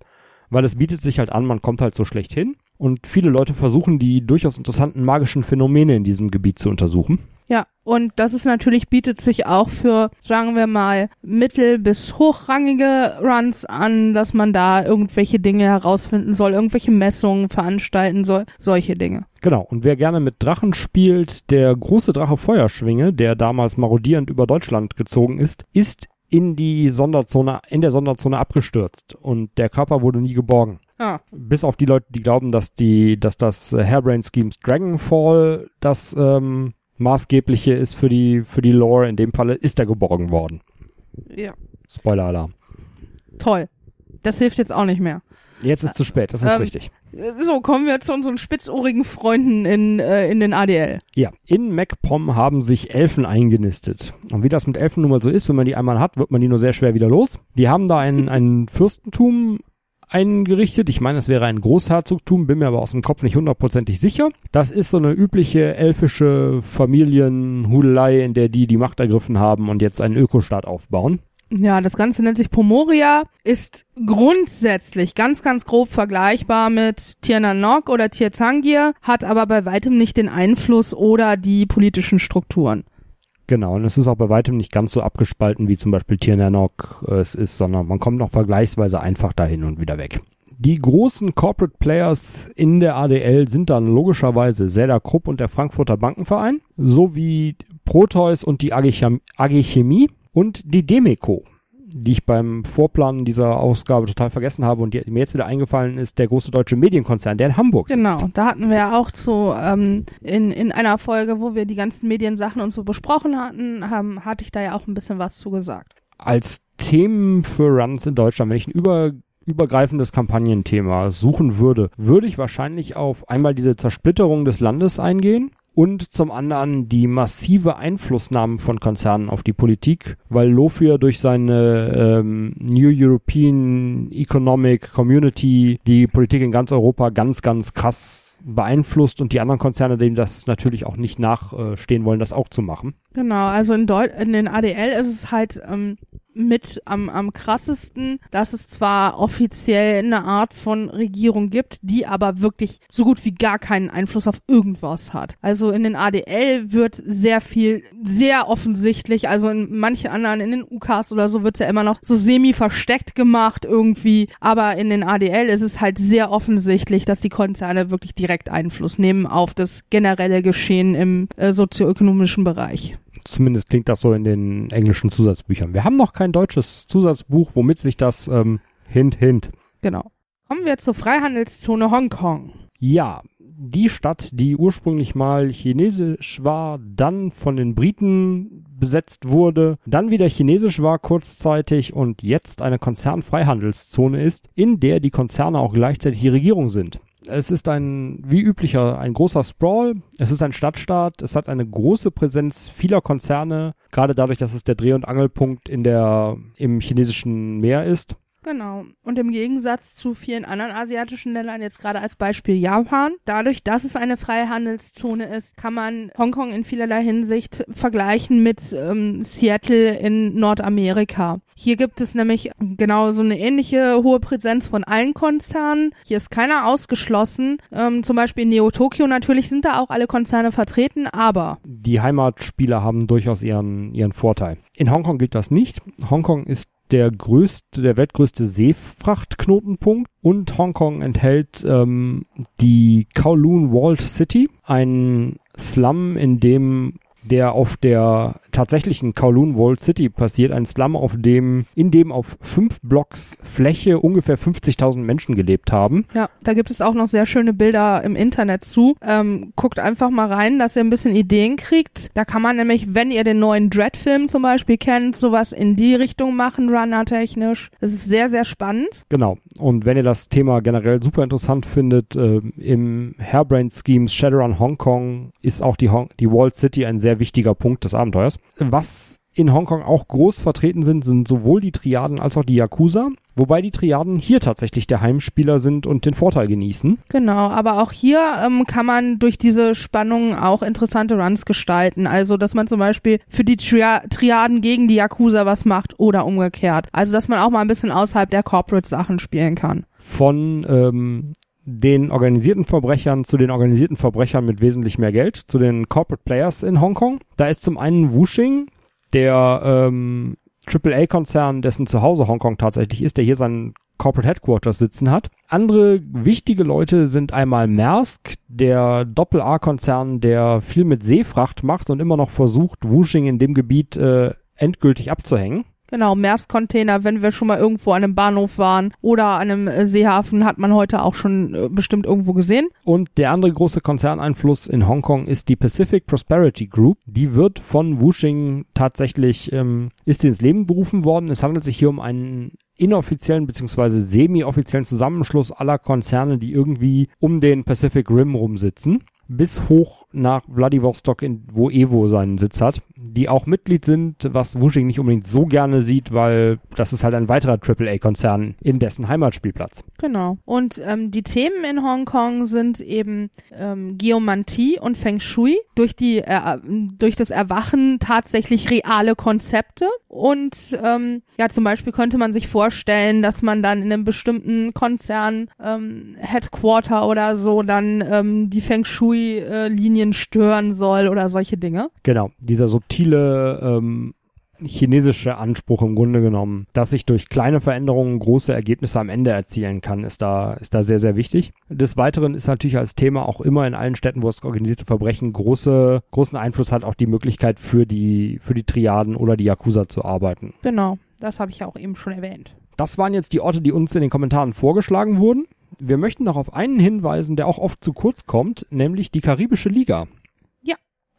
weil es bietet sich halt an, man kommt halt so schlecht hin. Und viele Leute versuchen, die durchaus interessanten magischen Phänomene in diesem Gebiet zu untersuchen. Ja, und das ist natürlich, bietet sich auch für, sagen wir mal, mittel- bis hochrangige Runs an, dass man da irgendwelche Dinge herausfinden soll, irgendwelche Messungen veranstalten soll, solche Dinge. Genau, und wer gerne mit Drachen spielt, der große Drache Feuerschwinge, der damals marodierend über Deutschland gezogen ist, ist in die Sonderzone, in der Sonderzone abgestürzt und der Körper wurde nie geborgen. Ja, Bis auf die Leute, die glauben, dass die, dass das Hairbrain Schemes Dragonfall das ähm, maßgebliche ist für die, für die Lore. In dem Falle ist er geborgen worden. ja. Spoiler-Alarm. Toll. Das hilft jetzt auch nicht mehr. Jetzt ist zu spät, das ist Ähm, richtig. So, kommen wir zu unseren spitzohrigen Freunden in, äh, in den ADL. Ja, in MacPom haben sich Elfen eingenistet. Und wie das mit Elfen nun mal so ist, wenn man die einmal hat, wird man die nur sehr schwer wieder los. Die haben da ein, ein Fürstentum eingerichtet. Ich meine, es wäre ein Großherzogtum, bin mir aber aus dem Kopf nicht hundertprozentig sicher. Das ist so eine übliche elfische Familienhudelei, in der die die Macht ergriffen haben und jetzt einen Ökostaat aufbauen. Ja, das Ganze nennt sich Pomoria, ist grundsätzlich ganz, ganz grob vergleichbar mit Tirnanok oder Tirtangir, hat aber bei weitem nicht den Einfluss oder die politischen Strukturen. Genau, und es ist auch bei weitem nicht ganz so abgespalten, wie zum Beispiel Tirnanok äh, es ist, sondern man kommt noch vergleichsweise einfach dahin und wieder weg. Die großen Corporate Players in der ADL sind dann logischerweise Zelda Krupp und der Frankfurter Bankenverein, sowie Proteus und die AG Chemie und die Demeco, die ich beim Vorplanen dieser Ausgabe total vergessen habe und die mir jetzt wieder eingefallen ist, der große deutsche Medienkonzern, der in Hamburg sitzt. Genau, da hatten wir ja auch so ähm, in, in einer Folge, wo wir die ganzen Mediensachen und so besprochen hatten, haben, hatte ich da ja auch ein bisschen was zu gesagt. als Themen für Runs in Deutschland, wenn ich einen übergreifendes Kampagnenthema suchen würde, würde ich wahrscheinlich auf einmal diese Zersplitterung des Landes eingehen und zum anderen die massive Einflussnahme von Konzernen auf die Politik, weil Lofir durch seine ähm, New European Economic Community die Politik in ganz Europa ganz, ganz krass beeinflusst und die anderen Konzerne, denen das natürlich auch nicht nachstehen wollen, das auch zu machen. Genau, also in, Deut in den ADL ist es halt ähm, mit am, am krassesten, dass es zwar offiziell eine Art von Regierung gibt, die aber wirklich so gut wie gar keinen Einfluss auf irgendwas hat. Also in den ADL wird sehr viel, sehr offensichtlich, also in manchen anderen, in den UKs oder so wird es ja immer noch so semi versteckt gemacht irgendwie, aber in den ADL ist es halt sehr offensichtlich, dass die Konzerne wirklich direkt Einfluss nehmen auf das generelle Geschehen im äh, sozioökonomischen Bereich. Zumindest klingt das so in den englischen Zusatzbüchern. Wir haben noch kein deutsches Zusatzbuch, womit sich das ähm, hint, hint. Genau. Kommen wir zur Freihandelszone Hongkong. Ja, die Stadt, die ursprünglich mal chinesisch war, dann von den Briten besetzt wurde, dann wieder chinesisch war kurzzeitig und jetzt eine Konzernfreihandelszone ist, in der die Konzerne auch gleichzeitig die Regierung sind. Es ist ein, wie üblicher, ein großer Sprawl. Es ist ein Stadtstaat. Es hat eine große Präsenz vieler Konzerne, gerade dadurch, dass es der Dreh- und Angelpunkt in der, im chinesischen Meer ist. Genau. Und im Gegensatz zu vielen anderen asiatischen Ländern, jetzt gerade als Beispiel Japan, dadurch, dass es eine Freihandelszone ist, kann man Hongkong in vielerlei Hinsicht vergleichen mit ähm, Seattle in Nordamerika. Hier gibt es nämlich genau so eine ähnliche hohe Präsenz von allen Konzernen. Hier ist keiner ausgeschlossen. Ähm, zum Beispiel in Neo Tokyo natürlich sind da auch alle Konzerne vertreten, aber Die Heimatspieler haben durchaus ihren, ihren Vorteil. In Hongkong gilt das nicht. Hongkong ist der größte, der weltgrößte Seefrachtknotenpunkt und Hongkong enthält ähm, die Kowloon Walled City, ein Slum, in dem der auf der tatsächlichen Kowloon Walled City passiert, ein Slum, auf dem, in dem auf fünf Blocks Fläche ungefähr 50.000 Menschen gelebt haben. Ja, da gibt es auch noch sehr schöne Bilder im Internet zu. Ähm, guckt einfach mal rein, dass ihr ein bisschen Ideen kriegt. Da kann man nämlich, wenn ihr den neuen Dread-Film zum Beispiel kennt, sowas in die Richtung machen, runner-technisch. Das ist sehr, sehr spannend. Genau. Und wenn ihr das Thema generell super interessant findet, äh, im Hairbrain Schemes Shadowrun Hong Kong ist auch die, Hong die Walled City ein sehr wichtiger Punkt des Abenteuers. Was in Hongkong auch groß vertreten sind, sind sowohl die Triaden als auch die Yakuza. Wobei die Triaden hier tatsächlich der Heimspieler sind und den Vorteil genießen. Genau, aber auch hier ähm, kann man durch diese Spannungen auch interessante Runs gestalten. Also, dass man zum Beispiel für die Tria Triaden gegen die Yakuza was macht oder umgekehrt. Also, dass man auch mal ein bisschen außerhalb der Corporate-Sachen spielen kann. Von ähm, den organisierten Verbrechern zu den organisierten Verbrechern mit wesentlich mehr Geld, zu den Corporate Players in Hongkong. Da ist zum einen Wuxing, der ähm, AAA-Konzern, dessen Zuhause Hongkong tatsächlich ist, der hier seinen Corporate Headquarters sitzen hat. Andere wichtige Leute sind einmal Maersk, der Doppel-A-Konzern, der viel mit Seefracht macht und immer noch versucht, Wuxing in dem Gebiet äh, endgültig abzuhängen. Genau, Maersk-Container, wenn wir schon mal irgendwo an einem Bahnhof waren oder an einem äh, Seehafen, hat man heute auch schon äh, bestimmt irgendwo gesehen. Und der andere große Konzerneinfluss in Hongkong ist die Pacific Prosperity Group. Die wird von Wuxing tatsächlich, ähm, ist ins Leben berufen worden. Es handelt sich hier um einen inoffiziellen bzw. semi-offiziellen Zusammenschluss aller Konzerne, die irgendwie um den Pacific Rim rumsitzen bis hoch nach Vladivostok, in, wo Evo seinen Sitz hat, die auch Mitglied sind, was Wuxing nicht unbedingt so gerne sieht, weil das ist halt ein weiterer AAA-Konzern in dessen Heimatspielplatz. Genau. Und ähm, die Themen in Hongkong sind eben ähm, Geomantie und Feng Shui, durch, die, äh, durch das Erwachen tatsächlich reale Konzepte. Und ähm, ja, zum Beispiel könnte man sich vorstellen, dass man dann in einem bestimmten Konzern ähm, Headquarter oder so dann ähm, die Feng Shui-Linien stören soll oder solche Dinge. Genau, dieser subtile ähm, chinesische Anspruch im Grunde genommen, dass ich durch kleine Veränderungen große Ergebnisse am Ende erzielen kann, ist da, ist da sehr, sehr wichtig. Des Weiteren ist natürlich als Thema auch immer in allen Städten, wo es organisierte Verbrechen große, großen Einfluss hat, auch die Möglichkeit für die, für die Triaden oder die Yakuza zu arbeiten. Genau, das habe ich ja auch eben schon erwähnt. Das waren jetzt die Orte, die uns in den Kommentaren vorgeschlagen wurden. Wir möchten noch auf einen hinweisen, der auch oft zu kurz kommt, nämlich die Karibische Liga.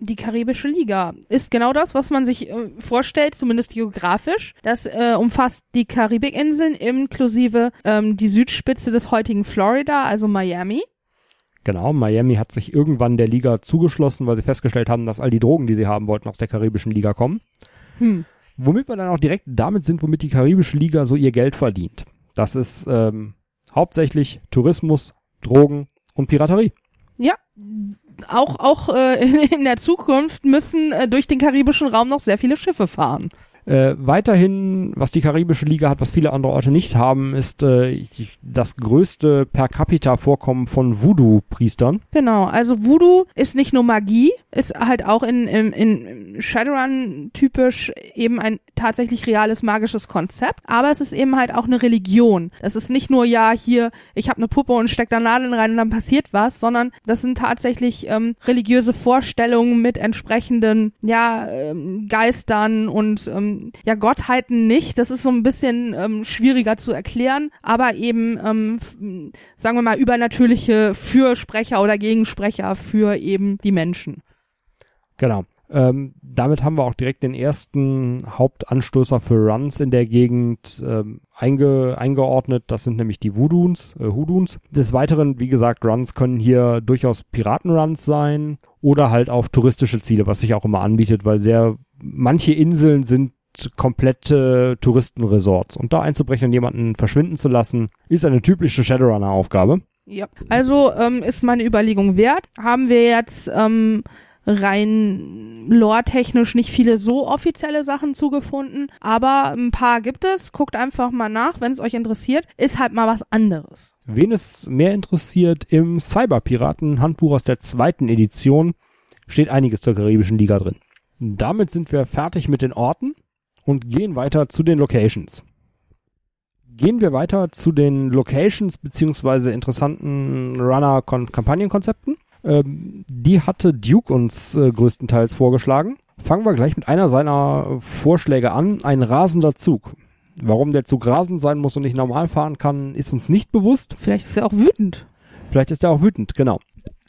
Die Karibische Liga ist genau das, was man sich äh, vorstellt, zumindest geografisch. Das äh, umfasst die Karibikinseln inklusive ähm, die Südspitze des heutigen Florida, also Miami. Genau, Miami hat sich irgendwann der Liga zugeschlossen, weil sie festgestellt haben, dass all die Drogen, die sie haben wollten, aus der Karibischen Liga kommen. Hm. Womit wir dann auch direkt damit sind, womit die Karibische Liga so ihr Geld verdient. Das ist ähm, hauptsächlich Tourismus, Drogen und Piraterie. Ja, auch, auch äh, [LAUGHS] in, der Zukunft müssen äh, durch den karibischen Raum noch sehr viele Schiffe fahren. Äh, weiterhin, was die Karibische Liga hat, was viele andere Orte nicht haben, ist äh, das größte per capita Vorkommen von Voodoo-Priestern. Genau, also Voodoo ist nicht nur Magie, ist halt auch in, in, in Shadowrun typisch eben ein tatsächlich reales magisches Konzept, aber es ist eben halt auch eine Religion. Es ist nicht nur, ja, hier, ich habe eine Puppe und steck da Nadeln rein und dann passiert was, sondern das sind tatsächlich ähm, religiöse Vorstellungen mit entsprechenden, ja, ähm, Geistern und ähm, ja, Gottheiten nicht. Das ist so ein bisschen ähm, schwieriger zu erklären, aber eben, ähm, sagen wir mal, übernatürliche Fürsprecher oder Gegensprecher für eben die Menschen. Genau. Ähm, damit haben wir auch direkt den ersten Hauptanstoßer für Runs in der Gegend ähm, einge eingeordnet. Das sind nämlich die Voodoons, äh, Hoodoons. Des Weiteren, wie gesagt, Runs können hier durchaus Piratenruns sein oder halt auf touristische Ziele, was sich auch immer anbietet, weil sehr manche Inseln sind komplette Touristenresorts. Und da einzubrechen und jemanden verschwinden zu lassen, ist eine typische Shadowrunner-Aufgabe. Ja. Also ähm, ist meine Überlegung wert. Haben wir jetzt ähm, rein lore-technisch nicht viele so offizielle Sachen zugefunden, aber ein paar gibt es. Guckt einfach mal nach, wenn es euch interessiert. Ist halt mal was anderes. Wen es mehr interessiert, im Cyberpiraten-Handbuch aus der zweiten Edition steht einiges zur Karibischen Liga drin. Damit sind wir fertig mit den Orten und gehen weiter zu den Locations. Gehen wir weiter zu den Locations beziehungsweise interessanten Runner-Kampagnenkonzepten. Ähm, die hatte Duke uns äh, größtenteils vorgeschlagen. Fangen wir gleich mit einer seiner Vorschläge an. Ein rasender Zug. Warum der Zug rasend sein muss und nicht normal fahren kann, ist uns nicht bewusst. Vielleicht ist er auch wütend. Vielleicht ist er auch wütend, genau.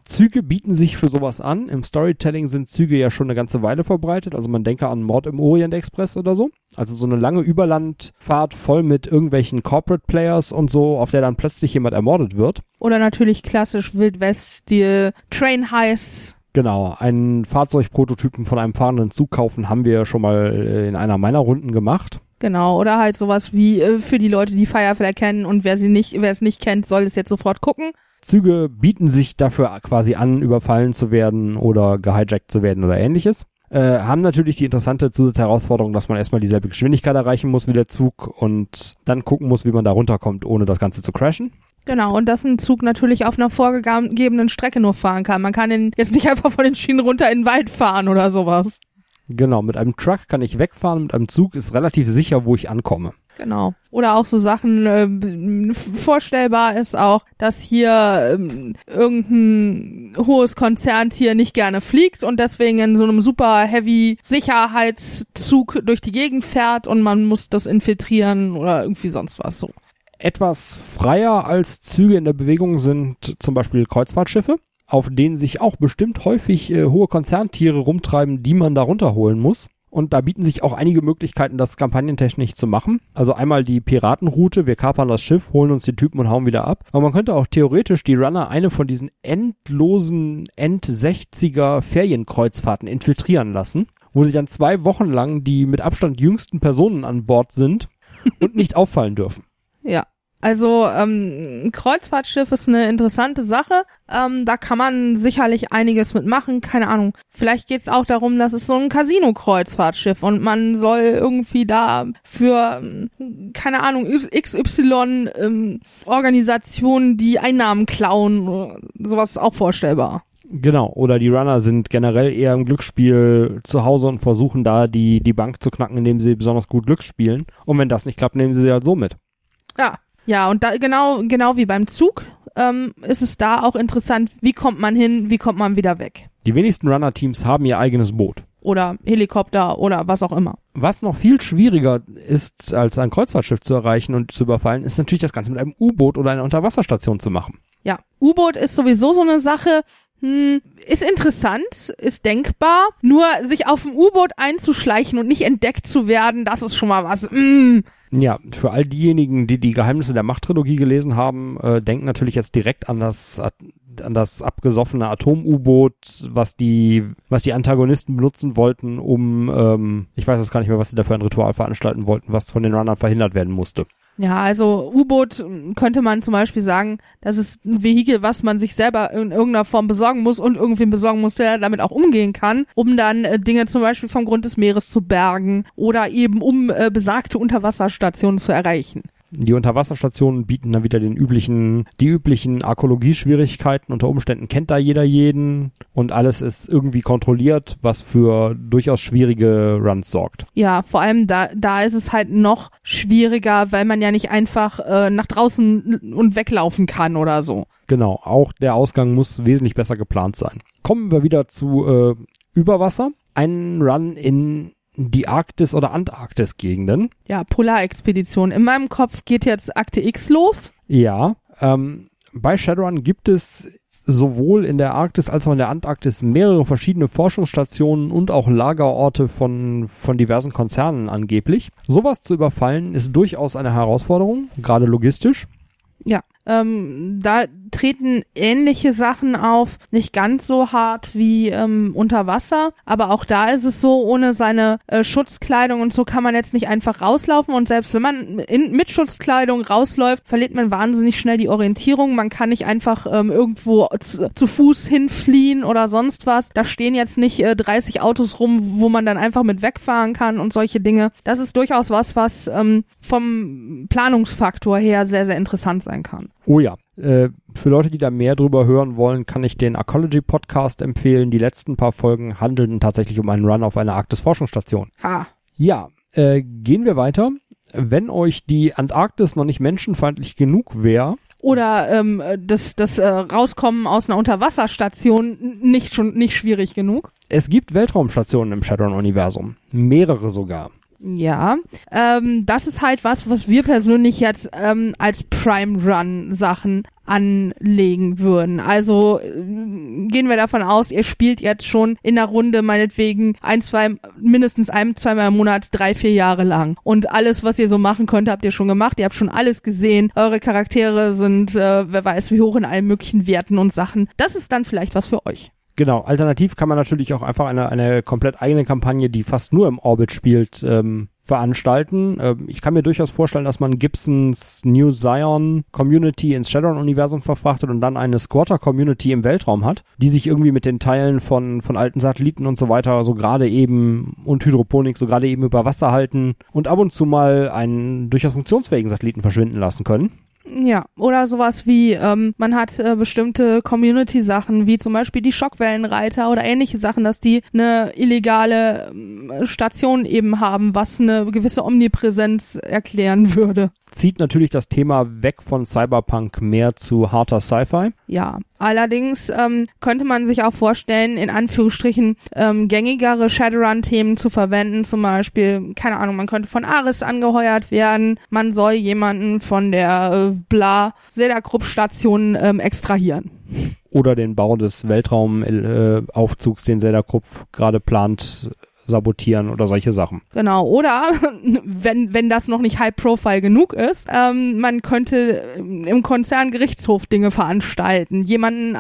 Züge bieten sich für sowas an. Im Storytelling sind Züge ja schon eine ganze Weile verbreitet. Also man denke an Mord im Orient Express oder so. Also so eine lange Überlandfahrt voll mit irgendwelchen Corporate Players und so, auf der dann plötzlich jemand ermordet wird. Oder natürlich klassisch Wildwest-Stil, Train Heists. Genau, einen Fahrzeugprototypen von einem fahrenden Zug kaufen haben wir schon mal äh, in einer meiner Runden gemacht. Genau, oder halt sowas wie äh, für die Leute, die Firefly kennen und wer sie nicht, wer es nicht kennt, soll es jetzt sofort gucken. Züge bieten sich dafür quasi an, überfallen zu werden oder gehijackt zu werden oder ähnliches. Äh, haben natürlich die interessante Zusatzherausforderung, dass man erstmal dieselbe Geschwindigkeit erreichen muss wie der Zug und dann gucken muss, wie man da runterkommt, ohne das Ganze zu crashen. Genau, und dass ein Zug natürlich auf einer vorgegebenen Strecke nur fahren kann. Man kann ihn jetzt nicht [LAUGHS] einfach von den Schienen runter in den Wald fahren oder sowas. Genau, mit einem Truck kann ich wegfahren, mit einem Zug ist relativ sicher, wo ich ankomme. Genau. Oder auch so Sachen, äh, vorstellbar ist auch, dass hier ähm, irgendein hohes Konzerntier nicht gerne fliegt und deswegen in so einem super heavy Sicherheitszug durch die Gegend fährt und man muss das infiltrieren oder irgendwie sonst was so. Etwas freier als Züge in der Bewegung sind zum Beispiel Kreuzfahrtschiffe, auf denen sich auch bestimmt häufig äh, hohe Konzerntiere rumtreiben, die man da runterholen muss. Und da bieten sich auch einige Möglichkeiten, das kampagnentechnisch zu machen. Also einmal die Piratenroute, wir kapern das Schiff, holen uns die Typen und hauen wieder ab. Aber man könnte auch theoretisch die Runner eine von diesen endlosen End-60er Ferienkreuzfahrten infiltrieren lassen, wo sich dann zwei Wochen lang die mit Abstand jüngsten Personen an Bord sind [LAUGHS] und nicht auffallen dürfen. Ja. Also ähm, ein Kreuzfahrtschiff ist eine interessante Sache. Ähm, da kann man sicherlich einiges mitmachen. Keine Ahnung. Vielleicht geht's auch darum, dass es so ein Casino-Kreuzfahrtschiff und man soll irgendwie da für ähm, keine Ahnung XY ähm, Organisationen die Einnahmen klauen. Sowas ist auch vorstellbar. Genau, oder die Runner sind generell eher im Glücksspiel zu Hause und versuchen da die, die Bank zu knacken, indem sie besonders gut Glück spielen. Und wenn das nicht klappt, nehmen sie sie halt so mit. Ja, ja, und da genau, genau wie beim Zug ähm, ist es da auch interessant, wie kommt man hin, wie kommt man wieder weg. Die wenigsten Runner-Teams haben ihr eigenes Boot. Oder Helikopter oder was auch immer. Was noch viel schwieriger ist, als ein Kreuzfahrtschiff zu erreichen und zu überfallen, ist natürlich das Ganze mit einem U-Boot oder einer Unterwasserstation zu machen. Ja, U-Boot ist sowieso so eine Sache, Hm, ist interessant, ist denkbar. Nur sich auf ein U-Boot einzuschleichen und nicht entdeckt zu werden, das ist schon mal was. Mm. Ja, für all diejenigen, die die Geheimnisse der Macht-Trilogie gelesen haben, äh, denken natürlich jetzt direkt an das an das abgesoffene Atom-U-Boot, was die was die Antagonisten benutzen wollten, um ähm, ich weiß jetzt gar nicht mehr, was sie dafür ein Ritual veranstalten wollten, was von den Runnern verhindert werden musste. Ja, also U-Boot könnte man zum Beispiel sagen, das ist ein Vehikel, was man sich selber in irgendeiner Form besorgen muss und irgendwen besorgen muss, der damit auch umgehen kann, um dann äh, Dinge zum Beispiel vom Grund des Meeres zu bergen oder eben um äh, besagte Unterwasserstationen zu erreichen. Die Unterwasserstationen bieten dann wieder den üblichen, die üblichen Arkologie-Schwierigkeiten. Unter Umständen kennt da jeder jeden und alles ist irgendwie kontrolliert, was für durchaus schwierige Runs sorgt. Ja, vor allem da, da ist es halt noch schwieriger, weil man ja nicht einfach äh, nach draußen und weglaufen kann oder so. Genau, auch der Ausgang muss wesentlich besser geplant sein. Kommen wir wieder zu äh, Überwasser. Ein Run in die Arktis- oder Antarktis-Gegenden. Ja, Polarexpedition. In meinem Kopf geht jetzt Akte X los. Ja, ähm, bei Shadowrun gibt es sowohl in der Arktis als auch in der Antarktis mehrere verschiedene Forschungsstationen und auch Lagerorte von, von diversen Konzernen angeblich. Sowas zu überfallen ist durchaus eine Herausforderung, gerade logistisch. Ja, ähm, da treten ähnliche Sachen auf, nicht ganz so hart wie ähm, unter Wasser, aber auch da ist es so, ohne seine äh, Schutzkleidung und so kann man jetzt nicht einfach rauslaufen und selbst wenn man in, mit Schutzkleidung rausläuft, verliert man wahnsinnig schnell die Orientierung, man kann nicht einfach ähm, irgendwo zu, zu, Fuß hinfliehen oder sonst was, da stehen jetzt nicht äh, 30 Autos rum, wo man dann einfach mit wegfahren kann und solche Dinge. Das ist durchaus was, was ähm, vom Planungsfaktor her sehr, sehr interessant sein kann. Oh ja. Äh, für Leute, die da mehr drüber hören wollen, kann ich den Arcology Podcast empfehlen. Die letzten paar Folgen handeln tatsächlich um einen Run auf einer Arktis-Forschungsstation. Ha. Ja, äh, gehen wir weiter. Wenn euch die Antarktis noch nicht menschenfeindlich genug wäre, oder ähm, das, das äh, Rauskommen aus einer Unterwasserstation nicht schon nicht schwierig genug. Es gibt Weltraumstationen im Shadowrun-Universum. Mehrere sogar. Ja, ähm, das ist halt was, was wir persönlich jetzt ähm, als Prime Run Sachen anlegen würden. Also äh, gehen wir davon aus, ihr spielt jetzt schon in der Runde meinetwegen ein, zwei, mindestens ein, zweimal im Monat, drei, vier Jahre lang. Und alles, was ihr so machen könnt, habt ihr schon gemacht. Ihr habt schon alles gesehen. Eure Charaktere sind, äh, wer weiß wie hoch in allen möglichen Werten und Sachen. Das ist dann vielleicht was für euch. Genau, alternativ kann man natürlich auch einfach eine, eine komplett eigene Kampagne, die fast nur im Orbit spielt, ähm, veranstalten. Ähm, ich kann mir durchaus vorstellen, dass man Gibsons New Zion Community ins Shadowrun-Universum verfrachtet und dann eine Squatter-Community im Weltraum hat, die sich irgendwie mit den Teilen von, von alten Satelliten und so weiter so gerade eben und Hydroponik so gerade eben über Wasser halten und ab und zu mal einen durchaus funktionsfähigen Satelliten verschwinden lassen können. Ja, oder sowas wie, ähm, man hat äh, bestimmte Community-Sachen, wie zum Beispiel die Schockwellenreiter oder ähnliche Sachen, dass die eine illegale äh, Station eben haben, was eine gewisse Omnipräsenz erklären würde zieht natürlich das Thema weg von Cyberpunk mehr zu harter Sci-Fi. Ja, allerdings ähm, könnte man sich auch vorstellen, in Anführungsstrichen ähm, gängigere Shadowrun-Themen zu verwenden. Zum Beispiel, keine Ahnung, man könnte von Ares angeheuert werden. Man soll jemanden von der äh, Bla Zelda-Krupp-Station ähm, extrahieren. Oder den Bau des Weltraumaufzugs, äh, den Zelda Krupp gerade plant, sabotieren oder solche Sachen. Genau, oder [LAUGHS] wenn, wenn das noch nicht High Profile genug ist, ähm, man könnte im Konzerngerichtshof Dinge veranstalten, jemanden,